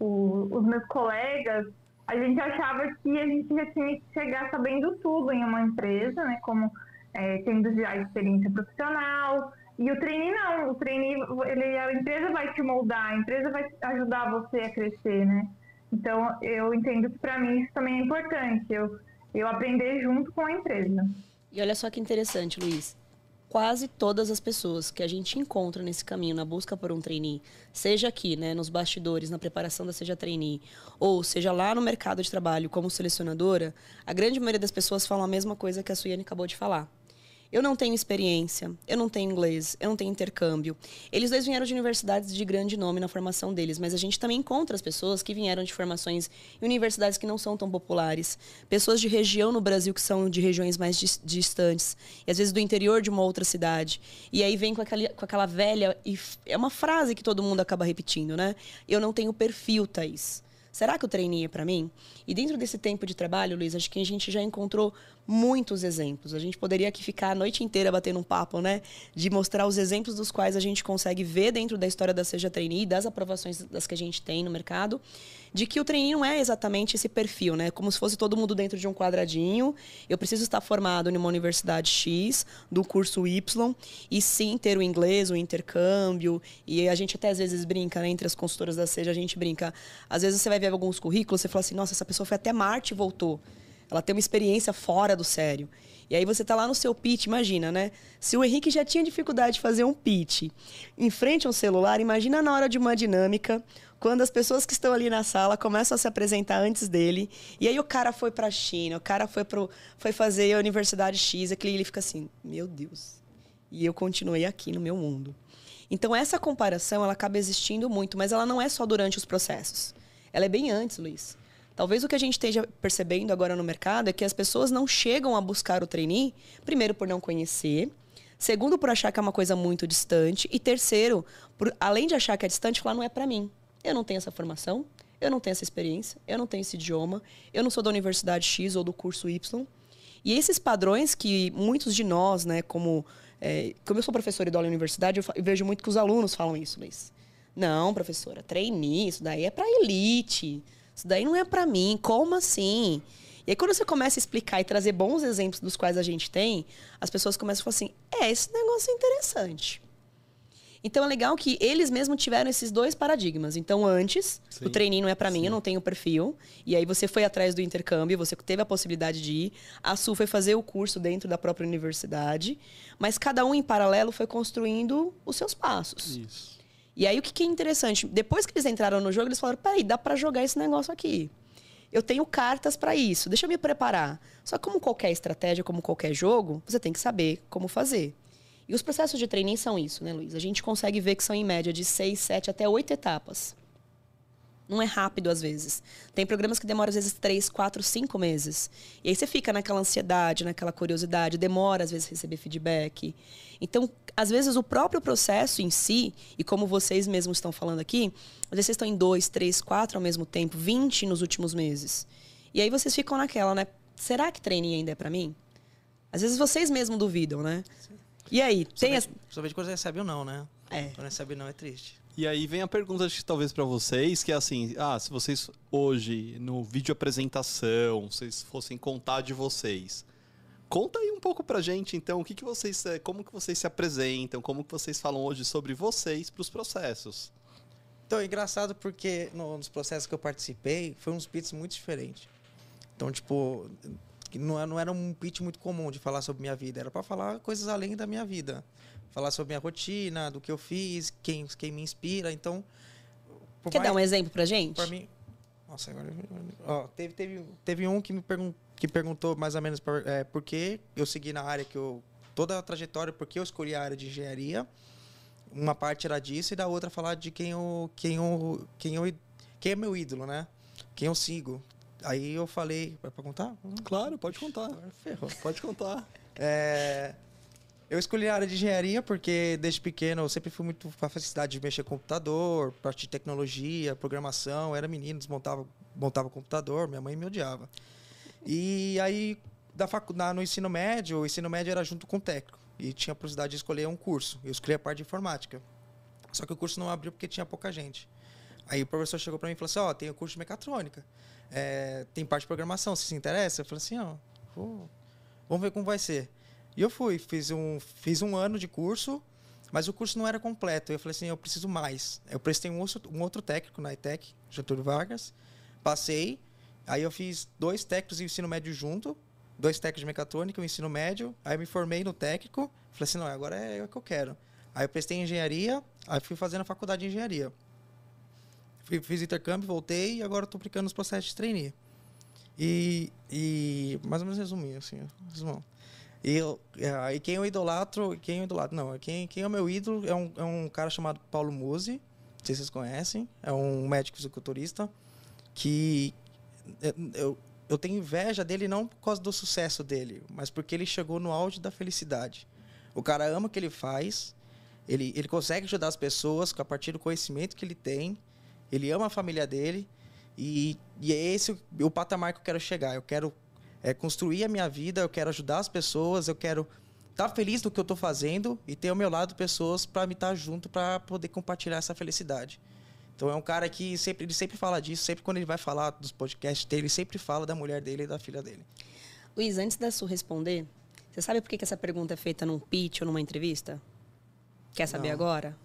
o, os meus colegas a gente achava que a gente já tinha que chegar sabendo tudo em uma empresa né como é, tendo já experiência profissional. E o trainee não, o trainee, ele, a empresa vai te moldar, a empresa vai ajudar você a crescer, né? Então, eu entendo que para mim isso também é importante, eu, eu aprender junto com a empresa. E olha só que interessante, Luiz. Quase todas as pessoas que a gente encontra nesse caminho, na busca por um trainee, seja aqui, né, nos bastidores, na preparação da Seja Trainee, ou seja lá no mercado de trabalho como selecionadora, a grande maioria das pessoas falam a mesma coisa que a Suiane acabou de falar. Eu não tenho experiência, eu não tenho inglês, eu não tenho intercâmbio. Eles dois vieram de universidades de grande nome na formação deles, mas a gente também encontra as pessoas que vieram de formações em universidades que não são tão populares, pessoas de região no Brasil que são de regiões mais dis- distantes, e às vezes do interior de uma outra cidade. E aí vem com aquela, com aquela velha. E é uma frase que todo mundo acaba repetindo, né? Eu não tenho perfil, Thaís. Será que o trainee é para mim? E dentro desse tempo de trabalho, Luiz, acho que a gente já encontrou muitos exemplos. A gente poderia aqui ficar a noite inteira batendo um papo, né? De mostrar os exemplos dos quais a gente consegue ver dentro da história da Seja Trainee, das aprovações das que a gente tem no mercado, de que o trainee não é exatamente esse perfil, né? Como se fosse todo mundo dentro de um quadradinho. Eu preciso estar formado em uma universidade X, do curso Y, e sim ter o inglês, o intercâmbio. E a gente até às vezes brinca, né? Entre as consultoras da Seja, a gente brinca. Às vezes você vai ver alguns currículos, você fala assim, nossa, essa pessoa foi até Marte e voltou. Ela tem uma experiência fora do sério. E aí você tá lá no seu pitch, imagina, né? Se o Henrique já tinha dificuldade de fazer um pitch em frente a um celular, imagina na hora de uma dinâmica, quando as pessoas que estão ali na sala começam a se apresentar antes dele, e aí o cara foi pra China, o cara foi, pro, foi fazer a Universidade X, aquele ele fica assim, meu Deus. E eu continuei aqui no meu mundo. Então essa comparação, ela acaba existindo muito, mas ela não é só durante os processos. Ela é bem antes, Luiz. Talvez o que a gente esteja percebendo agora no mercado é que as pessoas não chegam a buscar o trainee, primeiro por não conhecer, segundo por achar que é uma coisa muito distante e terceiro, por além de achar que é distante, falar não é para mim. Eu não tenho essa formação, eu não tenho essa experiência, eu não tenho esse idioma, eu não sou da universidade X ou do curso Y. E esses padrões que muitos de nós, né, como é, como eu sou professora e dou aula universidade, eu, vejo muito que os alunos falam isso, Luiz. Não, professora, trainee, isso daí é para elite. Isso daí não é para mim. Como assim? E aí, quando você começa a explicar e trazer bons exemplos dos quais a gente tem, as pessoas começam a falar assim: é, esse negócio é interessante. Então é legal que eles mesmos tiveram esses dois paradigmas. Então, antes, Sim. o trainee não é para mim, eu não tenho perfil. E aí você foi atrás do intercâmbio, você teve a possibilidade de ir. A Sul foi fazer o curso dentro da própria universidade. Mas cada um, em paralelo, foi construindo os seus passos. Isso. E aí o que, que é interessante? Depois que eles entraram no jogo, eles falaram: peraí, dá para jogar esse negócio aqui. Eu tenho cartas para isso, deixa eu me preparar. Só que como qualquer estratégia, como qualquer jogo, você tem que saber como fazer. E os processos de treininho são isso, né, Luiz? A gente consegue ver que são em média de seis, sete até oito etapas. Não é rápido às vezes. Tem programas que demoram às vezes três, quatro, cinco meses. E aí você fica naquela ansiedade, naquela curiosidade, demora às vezes receber feedback. Então, às vezes o próprio processo em si, e como vocês mesmos estão falando aqui, às vezes vocês estão em dois, três, quatro ao mesmo tempo, 20 nos últimos meses. E aí vocês ficam naquela, né? Será que treininho ainda é para mim? Às vezes vocês mesmos duvidam, né? E aí, tem as... Principalmente quando recebe ou não, né? É. Quando recebe não é triste. E aí vem a pergunta, acho que talvez para vocês, que é assim, ah, se vocês hoje, no vídeo apresentação, vocês fossem contar de vocês, conta aí um pouco pra gente, então, o que, que vocês, eh, como que vocês se apresentam, como que vocês falam hoje sobre vocês para os processos. Então, é engraçado porque no, nos processos que eu participei, foi uns pitch muito diferentes. Então, tipo, não, não era um pitch muito comum de falar sobre minha vida, era para falar coisas além da minha vida falar sobre minha rotina, do que eu fiz, quem, quem me inspira. Então. Quer mais, dar um exemplo pra gente? Pra mim. Nossa, agora. Ó, teve, teve, teve um que me pergun que perguntou mais ou menos por, é, por que eu segui na área que eu. Toda a trajetória, por que eu escolhi a área de engenharia. Uma parte era disso e da outra falar de quem eu. Quem eu. Quem, eu, quem é meu ídolo, né? Quem eu sigo. Aí eu falei. Vai pra contar? Claro, pode contar. Ferrou. Pode contar. É. Eu escolhi a área de engenharia porque desde pequeno eu sempre fui muito com a facilidade de mexer com computador, parte de tecnologia, programação. Eu era menino, desmontava montava computador, minha mãe me odiava. E aí, da faculdade, no ensino médio, o ensino médio era junto com o técnico. E tinha a possibilidade de escolher um curso. Eu escolhi a parte de informática. Só que o curso não abriu porque tinha pouca gente. Aí o professor chegou para mim e falou assim: Ó, oh, tem o curso de mecatrônica, é, tem parte de programação, se se interessa? Eu falei assim: Ó, oh, vamos ver como vai ser. E eu fui, fiz um, fiz um ano de curso, mas o curso não era completo. Eu falei assim, eu preciso mais. Eu prestei um outro, um outro técnico na ITEC, Getúlio Vargas, passei, aí eu fiz dois técnicos de ensino médio junto, dois técnicos de mecatrônica, um ensino médio, aí me formei no técnico, falei assim, não, agora é o que eu quero. Aí eu prestei engenharia, aí fui fazendo a faculdade de engenharia. Fui, fiz intercâmbio, voltei e agora estou aplicando os processos de trainee. E, e mais ou menos resumir, assim, resumão. E, é, e quem eu idolatro, quem eu idolatro, não, quem, quem é o meu ídolo é um, é um cara chamado Paulo Musi, não sei se vocês conhecem, é um médico fisiculturista que é, eu, eu tenho inveja dele não por causa do sucesso dele, mas porque ele chegou no auge da felicidade. O cara ama o que ele faz, ele, ele consegue ajudar as pessoas a partir do conhecimento que ele tem, ele ama a família dele, e, e é esse o, o patamar que eu quero chegar. Eu quero é, construir a minha vida, eu quero ajudar as pessoas, eu quero estar tá feliz do que eu estou fazendo e ter ao meu lado pessoas para me estar tá junto para poder compartilhar essa felicidade. Então é um cara que sempre ele sempre fala disso, sempre quando ele vai falar dos podcasts dele, ele sempre fala da mulher dele e da filha dele. Luiz, antes da Su responder, você sabe por que, que essa pergunta é feita num pitch ou numa entrevista? Quer saber Não. agora?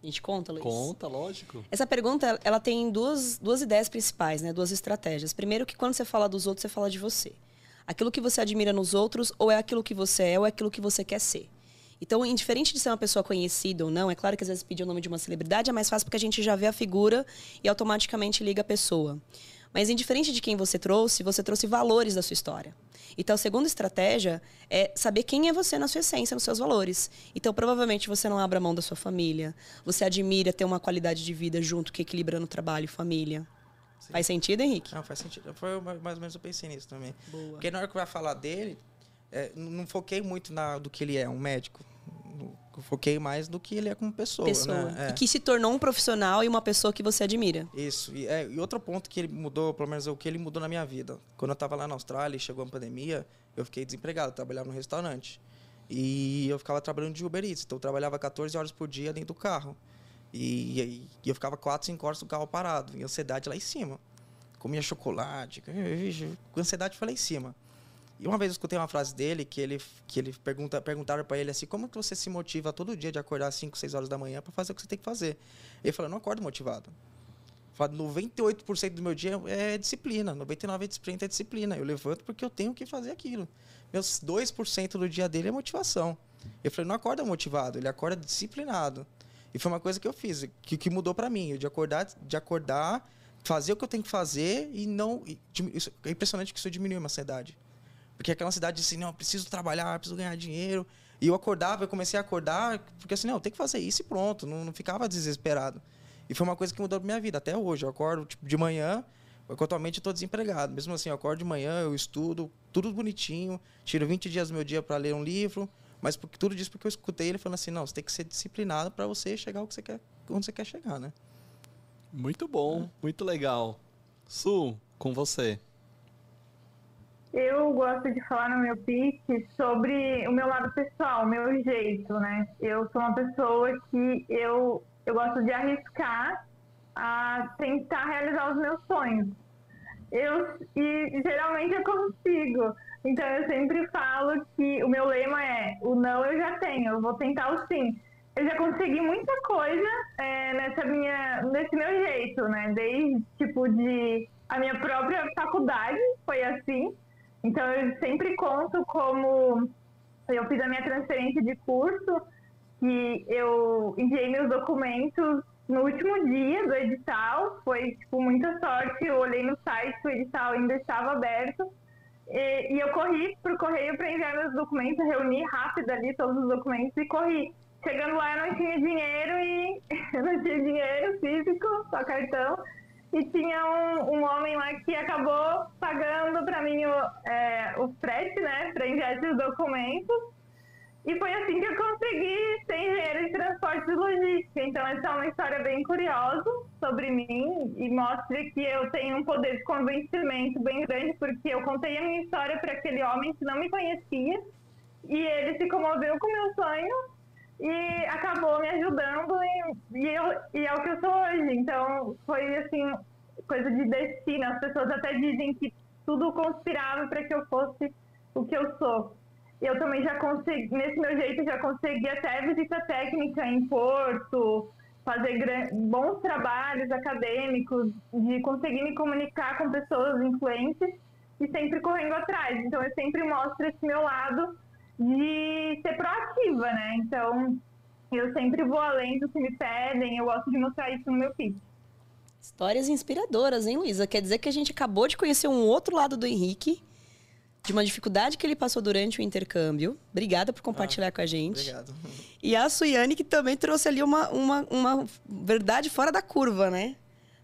A gente conta, Luiz? Conta, lógico. Essa pergunta, ela tem duas, duas ideias principais, né? Duas estratégias. Primeiro que quando você fala dos outros, você fala de você aquilo que você admira nos outros ou é aquilo que você é ou é aquilo que você quer ser. Então, indiferente de ser uma pessoa conhecida ou não, é claro que às vezes pedir o nome de uma celebridade é mais fácil porque a gente já vê a figura e automaticamente liga a pessoa. Mas indiferente de quem você trouxe, você trouxe valores da sua história. Então, a segunda estratégia é saber quem é você na sua essência, nos seus valores. Então, provavelmente você não abre mão da sua família, você admira ter uma qualidade de vida junto que equilibrando trabalho e família. Sim. Faz sentido, Henrique? Não, faz sentido. Foi mais ou menos eu pensei nisso também. Boa. Porque na hora que eu ia falar dele, é, não foquei muito na, do que ele é, um médico. Eu foquei mais do que ele é como pessoa. pessoa. Né? É. E que se tornou um profissional e uma pessoa que você admira. Isso. E, é, e, outro ponto que ele mudou, pelo menos o que ele mudou na minha vida. Quando eu estava lá na Austrália e chegou a pandemia, eu fiquei desempregado, trabalhava no restaurante. E eu ficava trabalhando de Uber Eats. Então eu trabalhava 14 horas por dia dentro do carro. E, e, e eu ficava 4, 5 horas no carro parado, e ansiedade lá em cima. Comia chocolate, com ansiedade foi lá em cima. E uma vez eu escutei uma frase dele que ele, que ele pergunta, perguntaram para ele assim: como que você se motiva todo dia de acordar às 5, 6 horas da manhã para fazer o que você tem que fazer? Ele falou: não acordo motivado. Fala, 98% do meu dia é disciplina, 99% é disciplina. Eu levanto porque eu tenho que fazer aquilo. Meus 2% do dia dele é motivação. Eu falei: não acorda motivado, ele acorda disciplinado. E foi uma coisa que eu fiz, que, que mudou para mim, de acordar, de acordar, fazer o que eu tenho que fazer e não. E, isso, é impressionante que isso diminuiu a ansiedade. Porque aquela ansiedade de assim, não, preciso trabalhar, preciso ganhar dinheiro. E eu acordava, eu comecei a acordar, porque assim, não, tenho que fazer isso e pronto. Não, não ficava desesperado. E foi uma coisa que mudou a minha vida. Até hoje, eu acordo tipo, de manhã, atualmente eu estou desempregado. Mesmo assim, eu acordo de manhã, eu estudo, tudo bonitinho, tiro 20 dias do meu dia para ler um livro, mas porque, tudo disso porque eu escutei ele falando assim, não, você tem que ser disciplinado para você chegar onde você quer, onde você quer chegar, né? Muito bom, é. muito legal. Su, com você. Eu gosto de falar no meu pitch sobre o meu lado pessoal, o meu jeito, né? Eu sou uma pessoa que eu, eu gosto de arriscar a tentar realizar os meus sonhos. Eu, e geralmente eu consigo. Então eu sempre falo que o meu lema é o não eu já tenho, eu vou tentar o sim. Eu já consegui muita coisa é, nessa minha, nesse meu jeito, né? Desde tipo de a minha própria faculdade foi assim. Então eu sempre conto como eu fiz a minha transferência de curso e eu enviei meus documentos no último dia do edital, foi tipo muita sorte, eu olhei no site, o edital ainda estava aberto e, e eu corri pro correio para enviar meus documentos, reuni rápido ali todos os documentos e corri. Chegando lá eu não tinha dinheiro e eu não tinha dinheiro físico, só cartão. E tinha um, um homem lá que acabou pagando para mim o, é, o frete, né, para enviar esses documentos. E foi assim que eu consegui ser engenheiro de transporte e logística. Então, essa é uma história bem curiosa sobre mim e mostra que eu tenho um poder de convencimento bem grande, porque eu contei a minha história para aquele homem que não me conhecia e ele se comoveu com o meu sonho e acabou me ajudando e, e, eu, e é o que eu sou hoje. Então, foi assim, coisa de destino. As pessoas até dizem que tudo conspirava para que eu fosse o que eu sou. Eu também já consegui, nesse meu jeito, já consegui até visita técnica em Porto, fazer bons trabalhos acadêmicos, de conseguir me comunicar com pessoas influentes e sempre correndo atrás. Então, eu sempre mostro esse meu lado de ser proativa, né? Então, eu sempre vou além do que me pedem, eu gosto de mostrar isso no meu pitch. Histórias inspiradoras, hein, Luísa? Quer dizer que a gente acabou de conhecer um outro lado do Henrique, de uma dificuldade que ele passou durante o intercâmbio. Obrigada por compartilhar ah, com a gente. Obrigado. E a Suiane, que também trouxe ali uma, uma, uma verdade fora da curva, né?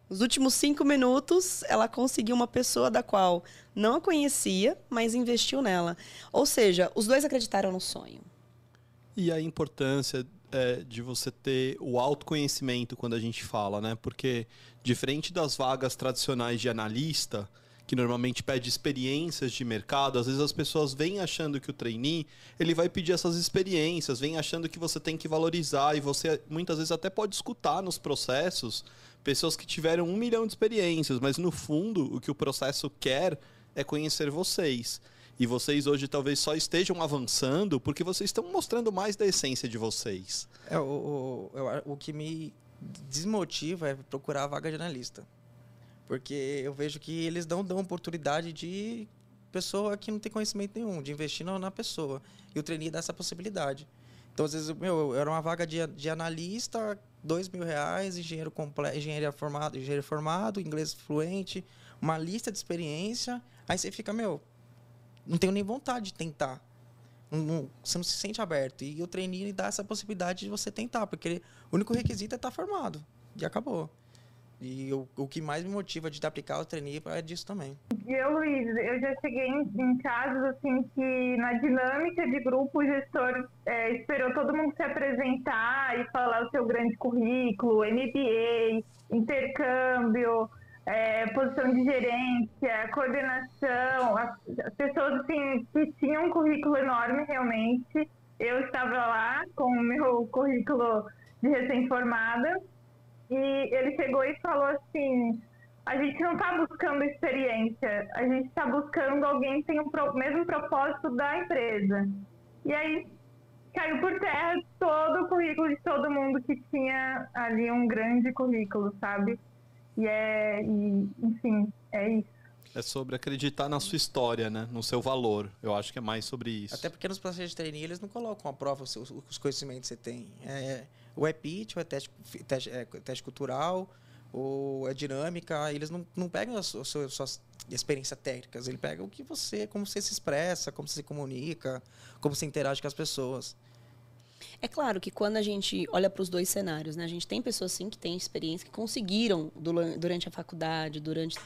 Nos últimos cinco minutos, ela conseguiu uma pessoa da qual não a conhecia, mas investiu nela. Ou seja, os dois acreditaram no sonho. E a importância é, de você ter o autoconhecimento quando a gente fala, né? Porque, diferente das vagas tradicionais de analista, que normalmente pede experiências de mercado, às vezes as pessoas vêm achando que o trainee, ele vai pedir essas experiências, vem achando que você tem que valorizar e você muitas vezes até pode escutar nos processos pessoas que tiveram um milhão de experiências, mas no fundo o que o processo quer é conhecer vocês. E vocês hoje talvez só estejam avançando porque vocês estão mostrando mais da essência de vocês. É, o, o, o que me desmotiva é procurar a vaga de analista. Porque eu vejo que eles não dão oportunidade de pessoa que não tem conhecimento nenhum, de investir na pessoa. E o trainee dá essa possibilidade. Então, às vezes, meu, era uma vaga de, de analista, dois mil reais, engenheiro completo, engenharia formado, engenheiro formado, inglês fluente, uma lista de experiência. Aí você fica, meu, não tenho nem vontade de tentar. Não, não, você não se sente aberto. E o trainee dá essa possibilidade de você tentar, porque ele, o único requisito é estar formado. E acabou. E o, que mais me motiva de aplicar o trainee é disso também. Eu, Luiz, eu já cheguei em, em casos assim que na dinâmica de grupo o gestor é, esperou todo mundo se apresentar e falar o seu grande currículo, MBA, intercâmbio, é, posição de gerência, coordenação, as, as pessoas assim, que tinham um currículo enorme realmente. Eu estava lá com o meu currículo de recém-formada e ele chegou e falou assim: a gente não está buscando experiência, a gente está buscando alguém que tenha o pro, mesmo propósito da empresa. E aí caiu por terra todo o currículo de todo mundo que tinha ali um grande currículo, sabe? E é, e, enfim, é isso. É sobre acreditar na sua história, né? No seu valor. Eu acho que é mais sobre isso. Até porque nos processos de trainee eles não colocam à prova os, os conhecimentos que você tem. É, o é pitch, ou é teste, teste, é teste cultural, ou é dinâmica. Eles não, não pegam as, as suas, experiências técnicas. Ele pega o que você, como você se expressa, como você se comunica, como você interage com as pessoas. É claro que quando a gente olha para os dois cenários, né, a gente tem pessoas sim que têm experiência, que conseguiram durante a faculdade, durante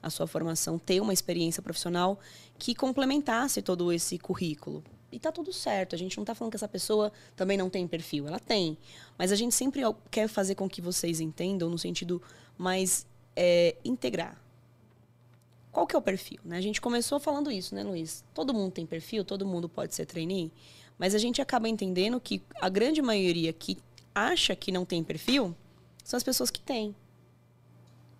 a sua formação, ter uma experiência profissional que complementasse todo esse currículo. E tá tudo certo. A gente não está falando que essa pessoa também não tem perfil. Ela tem. Mas a gente sempre quer fazer com que vocês entendam no sentido mais é, integrar. Qual que é o perfil? Né? A gente começou falando isso, né, Luiz? Todo mundo tem perfil, todo mundo pode ser trainee. Mas a gente acaba entendendo que a grande maioria que acha que não tem perfil são as pessoas que têm.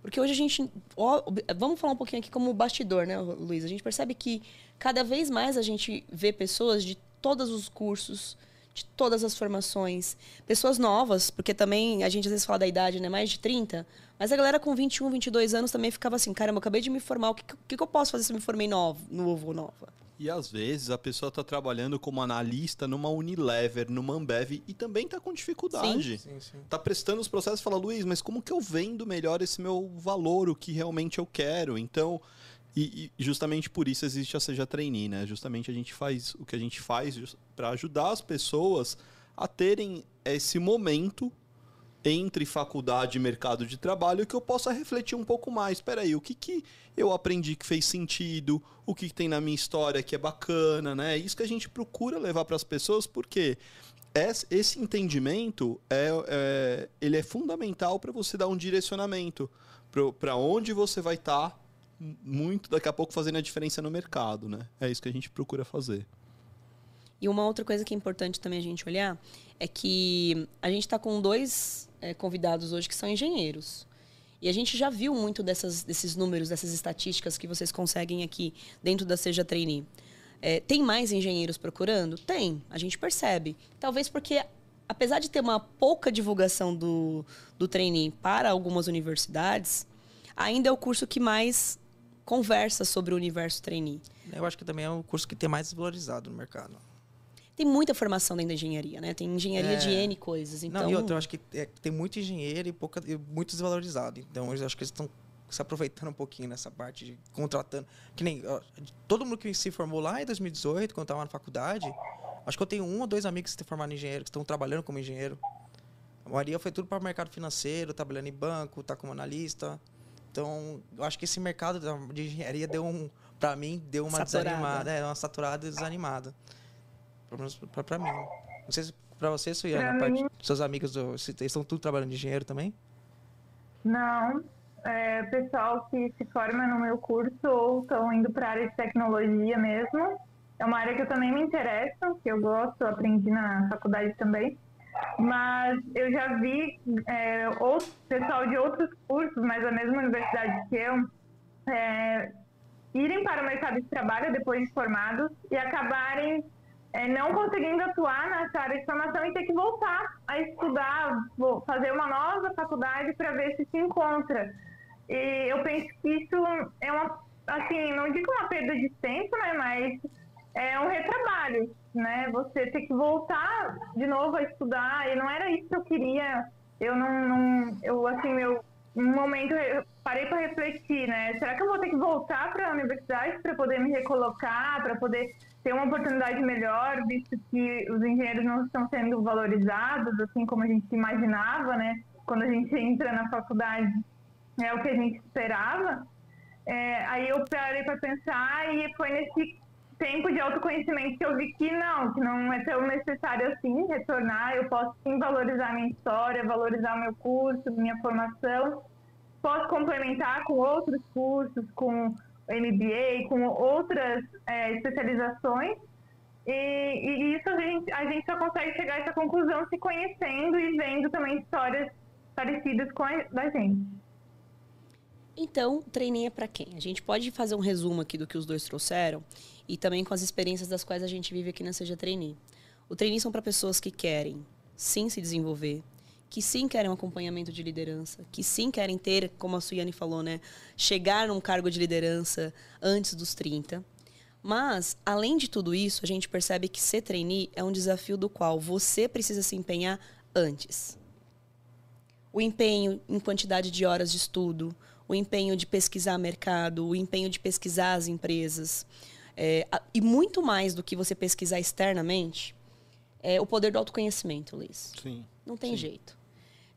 Porque hoje a gente. Ó, vamos falar um pouquinho aqui como bastidor, né, Luiz? A gente percebe que cada vez mais a gente vê pessoas de todos os cursos, de todas as formações, pessoas novas, porque também a gente às vezes fala da idade, né? Mais de 30. Mas a galera com 21, 22 anos também ficava assim: caramba, eu acabei de me formar, o que, que, que eu posso fazer se eu me formei novo, novo ou nova? E às vezes a pessoa está trabalhando como analista numa Unilever, numa Ambev e também está com dificuldade. Está prestando os processos e fala, Luiz, mas como que eu vendo melhor esse meu valor, o que realmente eu quero? Então, e, e justamente por isso existe a Seja Trainee, né? Justamente a gente faz o que a gente faz para ajudar as pessoas a terem esse momento entre faculdade e mercado de trabalho que eu possa refletir um pouco mais. Espera aí, o que, que eu aprendi que fez sentido? O que, que tem na minha história que é bacana, né? É isso que a gente procura levar para as pessoas, porque esse entendimento é, é ele é fundamental para você dar um direcionamento para onde você vai estar tá muito daqui a pouco fazendo a diferença no mercado, né? É isso que a gente procura fazer. E uma outra coisa que é importante também a gente olhar é que a gente está com dois é, convidados hoje que são engenheiros. E a gente já viu muito dessas, desses números, dessas estatísticas que vocês conseguem aqui dentro da Seja Trainee. É, tem mais engenheiros procurando? Tem, a gente percebe. Talvez porque, apesar de ter uma pouca divulgação do, do trainee para algumas universidades, ainda é o curso que mais conversa sobre o universo trainee. Eu acho que também é o curso que tem mais valorizado no mercado tem muita formação dentro da engenharia, né? Tem engenharia é... de N coisas. Então... Não, e outra, eu acho que é, tem muito engenheiro e, pouca, e muito desvalorizado. Então, eu acho que eles estão se aproveitando um pouquinho nessa parte de contratando. Que nem ó, todo mundo que se formou lá em 2018, quando estava na faculdade, acho que eu tenho um ou dois amigos que se formaram em engenheiro, que estão trabalhando como engenheiro. A maioria foi tudo para o mercado financeiro, trabalhando em banco, tá como analista. Então, eu acho que esse mercado de engenharia deu um, para mim, deu uma saturada. desanimada, é, uma saturada e desanimada. Pelo menos pra, pra mim. Não sei se pra você, Suiana, parte, seus amigos estão tudo trabalhando de engenheiro também? Não. É, pessoal que se forma no meu curso ou estão indo para a área de tecnologia mesmo. É uma área que eu também me interesso, que eu gosto, aprendi na faculdade também. Mas eu já vi é, outro, pessoal de outros cursos, mas da mesma universidade que eu, é, irem para o mercado de trabalho depois de formados e acabarem é, não conseguindo atuar nessa área de formação e ter que voltar a estudar, fazer uma nova faculdade para ver se se encontra. E eu penso que isso é uma, assim, não digo uma perda de tempo, né, mas é um retrabalho, né? Você ter que voltar de novo a estudar e não era isso que eu queria. Eu não, não eu assim, meu um momento eu parei para refletir, né? Será que eu vou ter que voltar para a universidade para poder me recolocar, para poder ter uma oportunidade melhor, visto que os engenheiros não estão sendo valorizados, assim como a gente imaginava, né? Quando a gente entra na faculdade, é o que a gente esperava. É, aí eu parei para pensar e foi nesse tempo de autoconhecimento que eu vi que não, que não é tão necessário assim retornar. Eu posso sim valorizar minha história, valorizar meu curso, minha formação. Posso complementar com outros cursos, com MBA, com outras é, especializações. E, e, isso a gente, a gente só consegue chegar a essa conclusão se conhecendo e vendo também histórias parecidas com a da gente. Então, treininho é para quem? A gente pode fazer um resumo aqui do que os dois trouxeram e também com as experiências das quais a gente vive aqui na Seja Trainee. O trainee são para pessoas que querem sim se desenvolver, que sim querem um acompanhamento de liderança, que sim querem ter, como a Suiane falou, né, chegar num cargo de liderança antes dos 30. Mas, além de tudo isso, a gente percebe que ser trainee é um desafio do qual você precisa se empenhar antes. O empenho em quantidade de horas de estudo, o empenho de pesquisar mercado, o empenho de pesquisar as empresas. É, e muito mais do que você pesquisar externamente, é o poder do autoconhecimento, Luiz. Sim. Não tem Sim. jeito.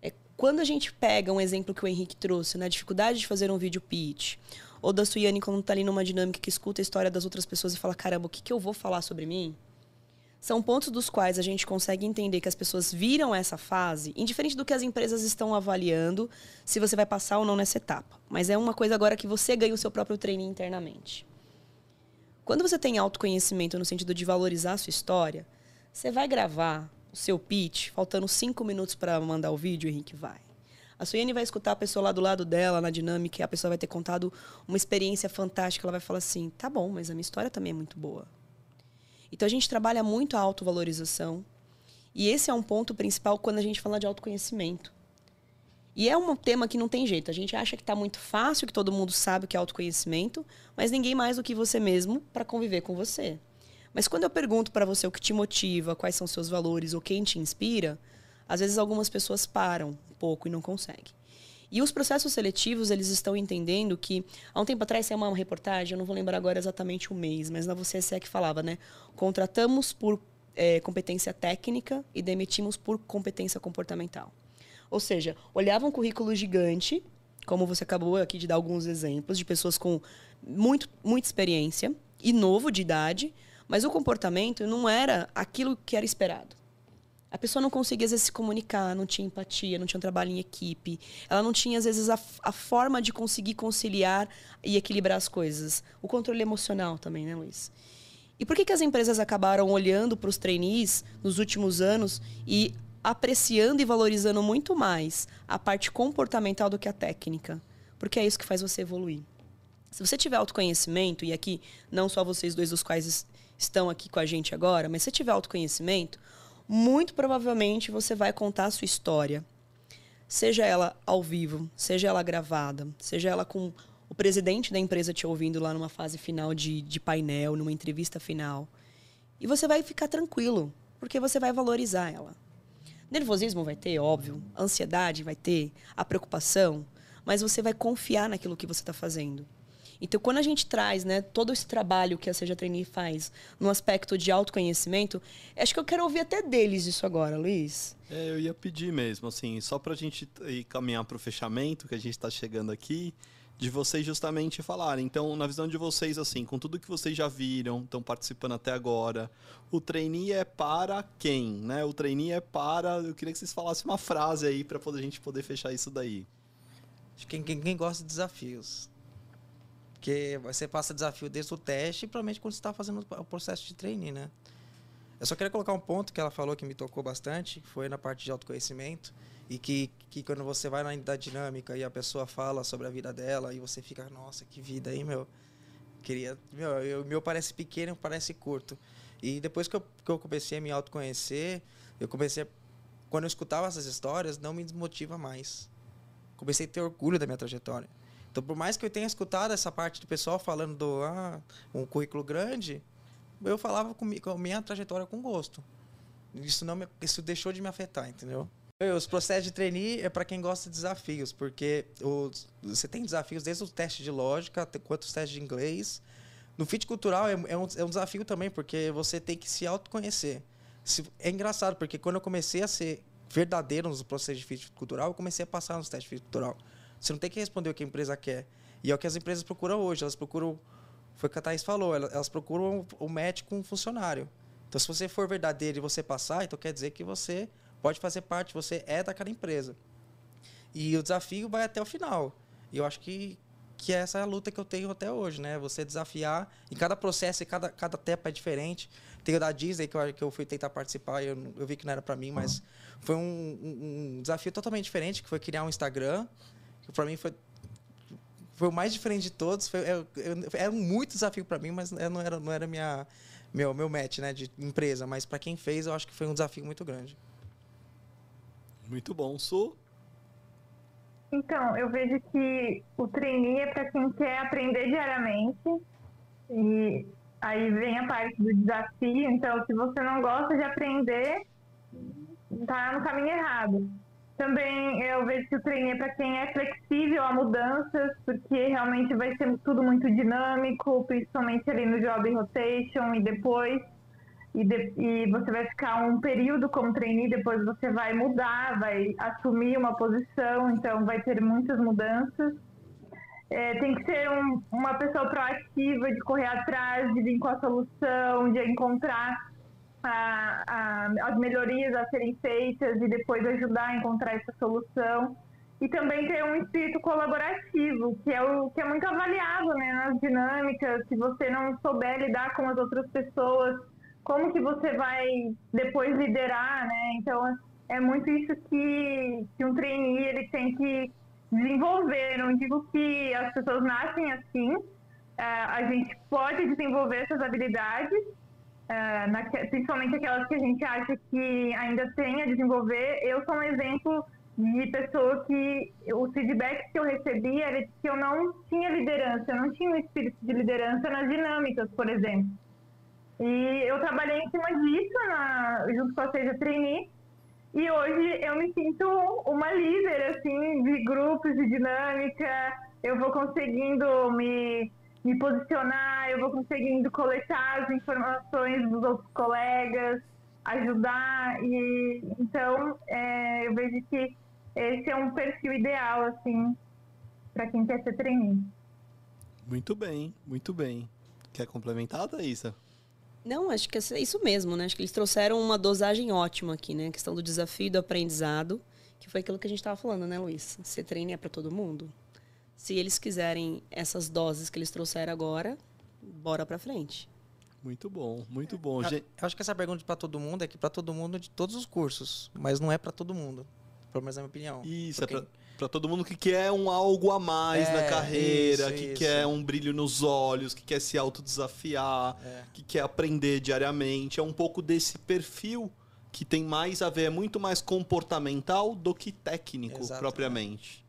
É, quando a gente pega um exemplo que o Henrique trouxe, na dificuldade de fazer um vídeo pitch, ou da Suiane quando tá ali numa dinâmica que escuta a história das outras pessoas e fala, caramba, o que, que eu vou falar sobre mim? São pontos dos quais a gente consegue entender que as pessoas viram essa fase, indiferente do que as empresas estão avaliando, se você vai passar ou não nessa etapa. Mas é uma coisa agora que você ganha o seu próprio treino internamente. Quando você tem autoconhecimento no sentido de valorizar a sua história, você vai gravar o seu pitch, faltando cinco minutos para mandar o vídeo, Henrique vai. A Suiane vai escutar a pessoa lá do lado dela, na dinâmica, e a pessoa vai ter contado uma experiência fantástica. Ela vai falar assim: tá bom, mas a minha história também é muito boa. Então a gente trabalha muito a autovalorização. E esse é um ponto principal quando a gente fala de autoconhecimento. E é um tema que não tem jeito. A gente acha que está muito fácil, que todo mundo sabe o que é autoconhecimento, mas ninguém mais do que você mesmo para conviver com você. Mas quando eu pergunto para você o que te motiva, quais são seus valores ou quem te inspira, às vezes algumas pessoas param um pouco e não conseguem. E os processos seletivos, eles estão entendendo que, há um tempo atrás, saiu uma reportagem, eu não vou lembrar agora exatamente o mês, mas na você é que falava, né? Contratamos por é, competência técnica e demitimos por competência comportamental. Ou seja, olhava um currículo gigante, como você acabou aqui de dar alguns exemplos, de pessoas com muito, muita experiência e novo de idade, mas o comportamento não era aquilo que era esperado. A pessoa não conseguia, às vezes, se comunicar, não tinha empatia, não tinha um trabalho em equipe. Ela não tinha, às vezes, a, a forma de conseguir conciliar e equilibrar as coisas. O controle emocional também, né, Luiz? E por que, que as empresas acabaram olhando para os trainees nos últimos anos e apreciando e valorizando muito mais a parte comportamental do que a técnica? Porque é isso que faz você evoluir. Se você tiver autoconhecimento, e aqui não só vocês dois dos quais estão aqui com a gente agora, mas se tiver autoconhecimento, muito provavelmente você vai contar a sua história. Seja ela ao vivo, seja ela gravada, seja ela com o presidente da empresa te ouvindo lá numa fase final de, de painel, numa entrevista final. E você vai ficar tranquilo, porque você vai valorizar ela. Nervosismo vai ter, óbvio. Ansiedade vai ter, a preocupação. Mas você vai confiar naquilo que você está fazendo. Então, quando a gente traz né, todo esse trabalho que a Seja Trainee faz no aspecto de autoconhecimento, acho que eu quero ouvir até deles isso agora, Luiz. É, eu ia pedir mesmo, assim, só para a gente ir caminhar para o fechamento, que a gente está chegando aqui, de vocês justamente falarem. Então, na visão de vocês, assim, com tudo que vocês já viram, estão participando até agora, o trainee é para quem, né? O trainee é para... Eu queria que vocês falassem uma frase aí para a gente poder fechar isso daí. Quem, quem, quem gosta de desafios. Porque você passa desafio desde o teste provavelmente quando você está fazendo o processo de treino, né? Eu só queria colocar um ponto que ela falou que me tocou bastante, foi na parte de autoconhecimento. E que, que quando você vai na da dinâmica e a pessoa fala sobre a vida dela e você fica, nossa, que vida aí, meu. Queria. Meu, o meu parece pequeno, parece curto. E depois que eu, que eu comecei a me autoconhecer, eu comecei a, Quando eu escutava essas histórias, não me desmotiva mais. Comecei a ter orgulho da minha trajetória. Então, por mais que eu tenha escutado essa parte do pessoal falando do ah, um currículo grande, eu falava com, a minha trajetória com gosto. Isso não me, isso deixou de me afetar, entendeu? Os processos de trainee é para quem gosta de desafios, porque os, você tem desafios desde o teste de lógica quanto os testes de inglês. No fit cultural é, é, um, é um desafio também, porque você tem que se autoconhecer. Se, é engraçado, porque quando eu comecei a ser verdadeiro nos processos de fit cultural, eu comecei a passar nos testes de fit cultural. Você não tem que responder o que a empresa quer. E é o que as empresas procuram hoje. Elas procuram. Foi o que a Thaís falou, elas procuram o match com o funcionário. Então, se você for verdadeiro e você passar, então quer dizer que você pode fazer parte, você é daquela empresa. E o desafio vai até o final. E eu acho que, que essa é a luta que eu tenho até hoje, né? Você desafiar. Em cada processo, e cada, cada etapa é diferente. Tem o da Disney, que eu, que eu fui tentar participar e eu, eu vi que não era para mim, mas foi um, um, um desafio totalmente diferente, que foi criar um Instagram para mim foi foi o mais diferente de todos. Foi, eu, eu, era muito desafio para mim, mas não era não era minha meu meu match, né, de empresa, mas para quem fez, eu acho que foi um desafio muito grande. Muito bom, Su. Então, eu vejo que o trainee é para quem quer aprender diariamente. E aí vem a parte do desafio. Então, se você não gosta de aprender, tá no caminho errado. Também eu vejo que o treino é para quem é flexível a mudanças, porque realmente vai ser tudo muito dinâmico, principalmente ali no job rotation e depois. e, de, e você vai ficar um período como trainee, depois você vai mudar, vai assumir uma posição, então vai ter muitas mudanças. É, tem que ser um, uma pessoa proativa, de correr atrás, de vir com a solução, de encontrar a, a, as melhorias a serem feitas e depois ajudar a encontrar essa solução. E também ter um espírito colaborativo, que é, o, que é muito avaliado né, nas dinâmicas. Se você não souber lidar com as outras pessoas, como que você vai depois liderar, né? Então, é muito isso que, que um trainee ele tem que desenvolver. Não digo que as pessoas nascem assim, é, a gente pode desenvolver essas habilidades, é, principalmente aquelas que a gente acha que ainda tem a desenvolver. Eu sou um exemplo de pessoa que o feedback que eu recebia era que eu não tinha liderança, eu não tinha um espírito de liderança nas dinâmicas, por exemplo. E eu trabalhei em cima disso na, junto com a Seja Trainee, e hoje eu me sinto uma líder, assim, de grupos, de dinâmica. Eu vou conseguindo me, me posicionar, eu vou conseguindo coletar as informações dos outros colegas, ajudar. E então é, eu vejo que esse é um perfil ideal, assim, para quem quer ser trainee. Muito bem, muito bem. Quer complementar, Thaisa? Não, acho que é isso mesmo, né? Acho que eles trouxeram uma dosagem ótima aqui, né? A questão do desafio e do aprendizado, que foi aquilo que a gente estava falando, né, Luiz? Ser treino é para todo mundo. Se eles quiserem essas doses que eles trouxeram agora, bora para frente. Muito bom, muito bom. Eu, eu acho que essa pergunta para todo mundo é que para todo mundo de todos os cursos, mas não é para todo mundo. Pelo menos é a minha opinião. Isso, Porque... é pra para todo mundo que quer um algo a mais é, na carreira, isso, que isso. quer um brilho nos olhos, que quer se autodesafiar, é. que quer aprender diariamente. É um pouco desse perfil que tem mais a ver, é muito mais comportamental do que técnico Exato, propriamente. É.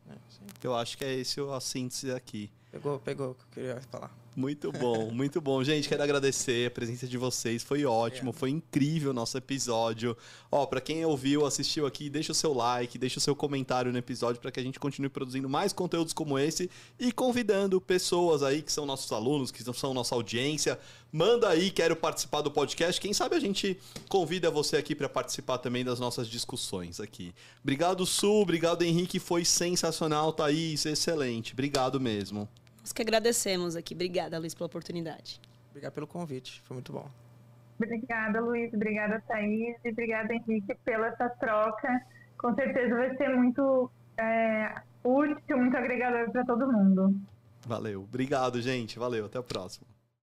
Eu acho que é esse a síntese aqui. Pegou, pegou o que eu queria falar. Muito bom, muito bom. Gente, quero agradecer a presença de vocês. Foi ótimo, é. foi incrível o nosso episódio. Ó, para quem ouviu, assistiu aqui, deixa o seu like, deixa o seu comentário no episódio para que a gente continue produzindo mais conteúdos como esse e convidando pessoas aí que são nossos alunos, que são nossa audiência. Manda aí, quero participar do podcast. Quem sabe a gente convida você aqui para participar também das nossas discussões aqui. Obrigado, Su, obrigado, Henrique, foi sensacional, Thaís, excelente. Obrigado mesmo. Nós que agradecemos aqui. Obrigada, Luiz, pela oportunidade. Obrigado pelo convite, foi muito bom. Obrigada, Luiz. Obrigada, Thaís. E obrigada, Henrique, pela essa troca. Com certeza vai ser muito é, útil, muito agregador para todo mundo. Valeu. Obrigado, gente. Valeu. Até o próximo.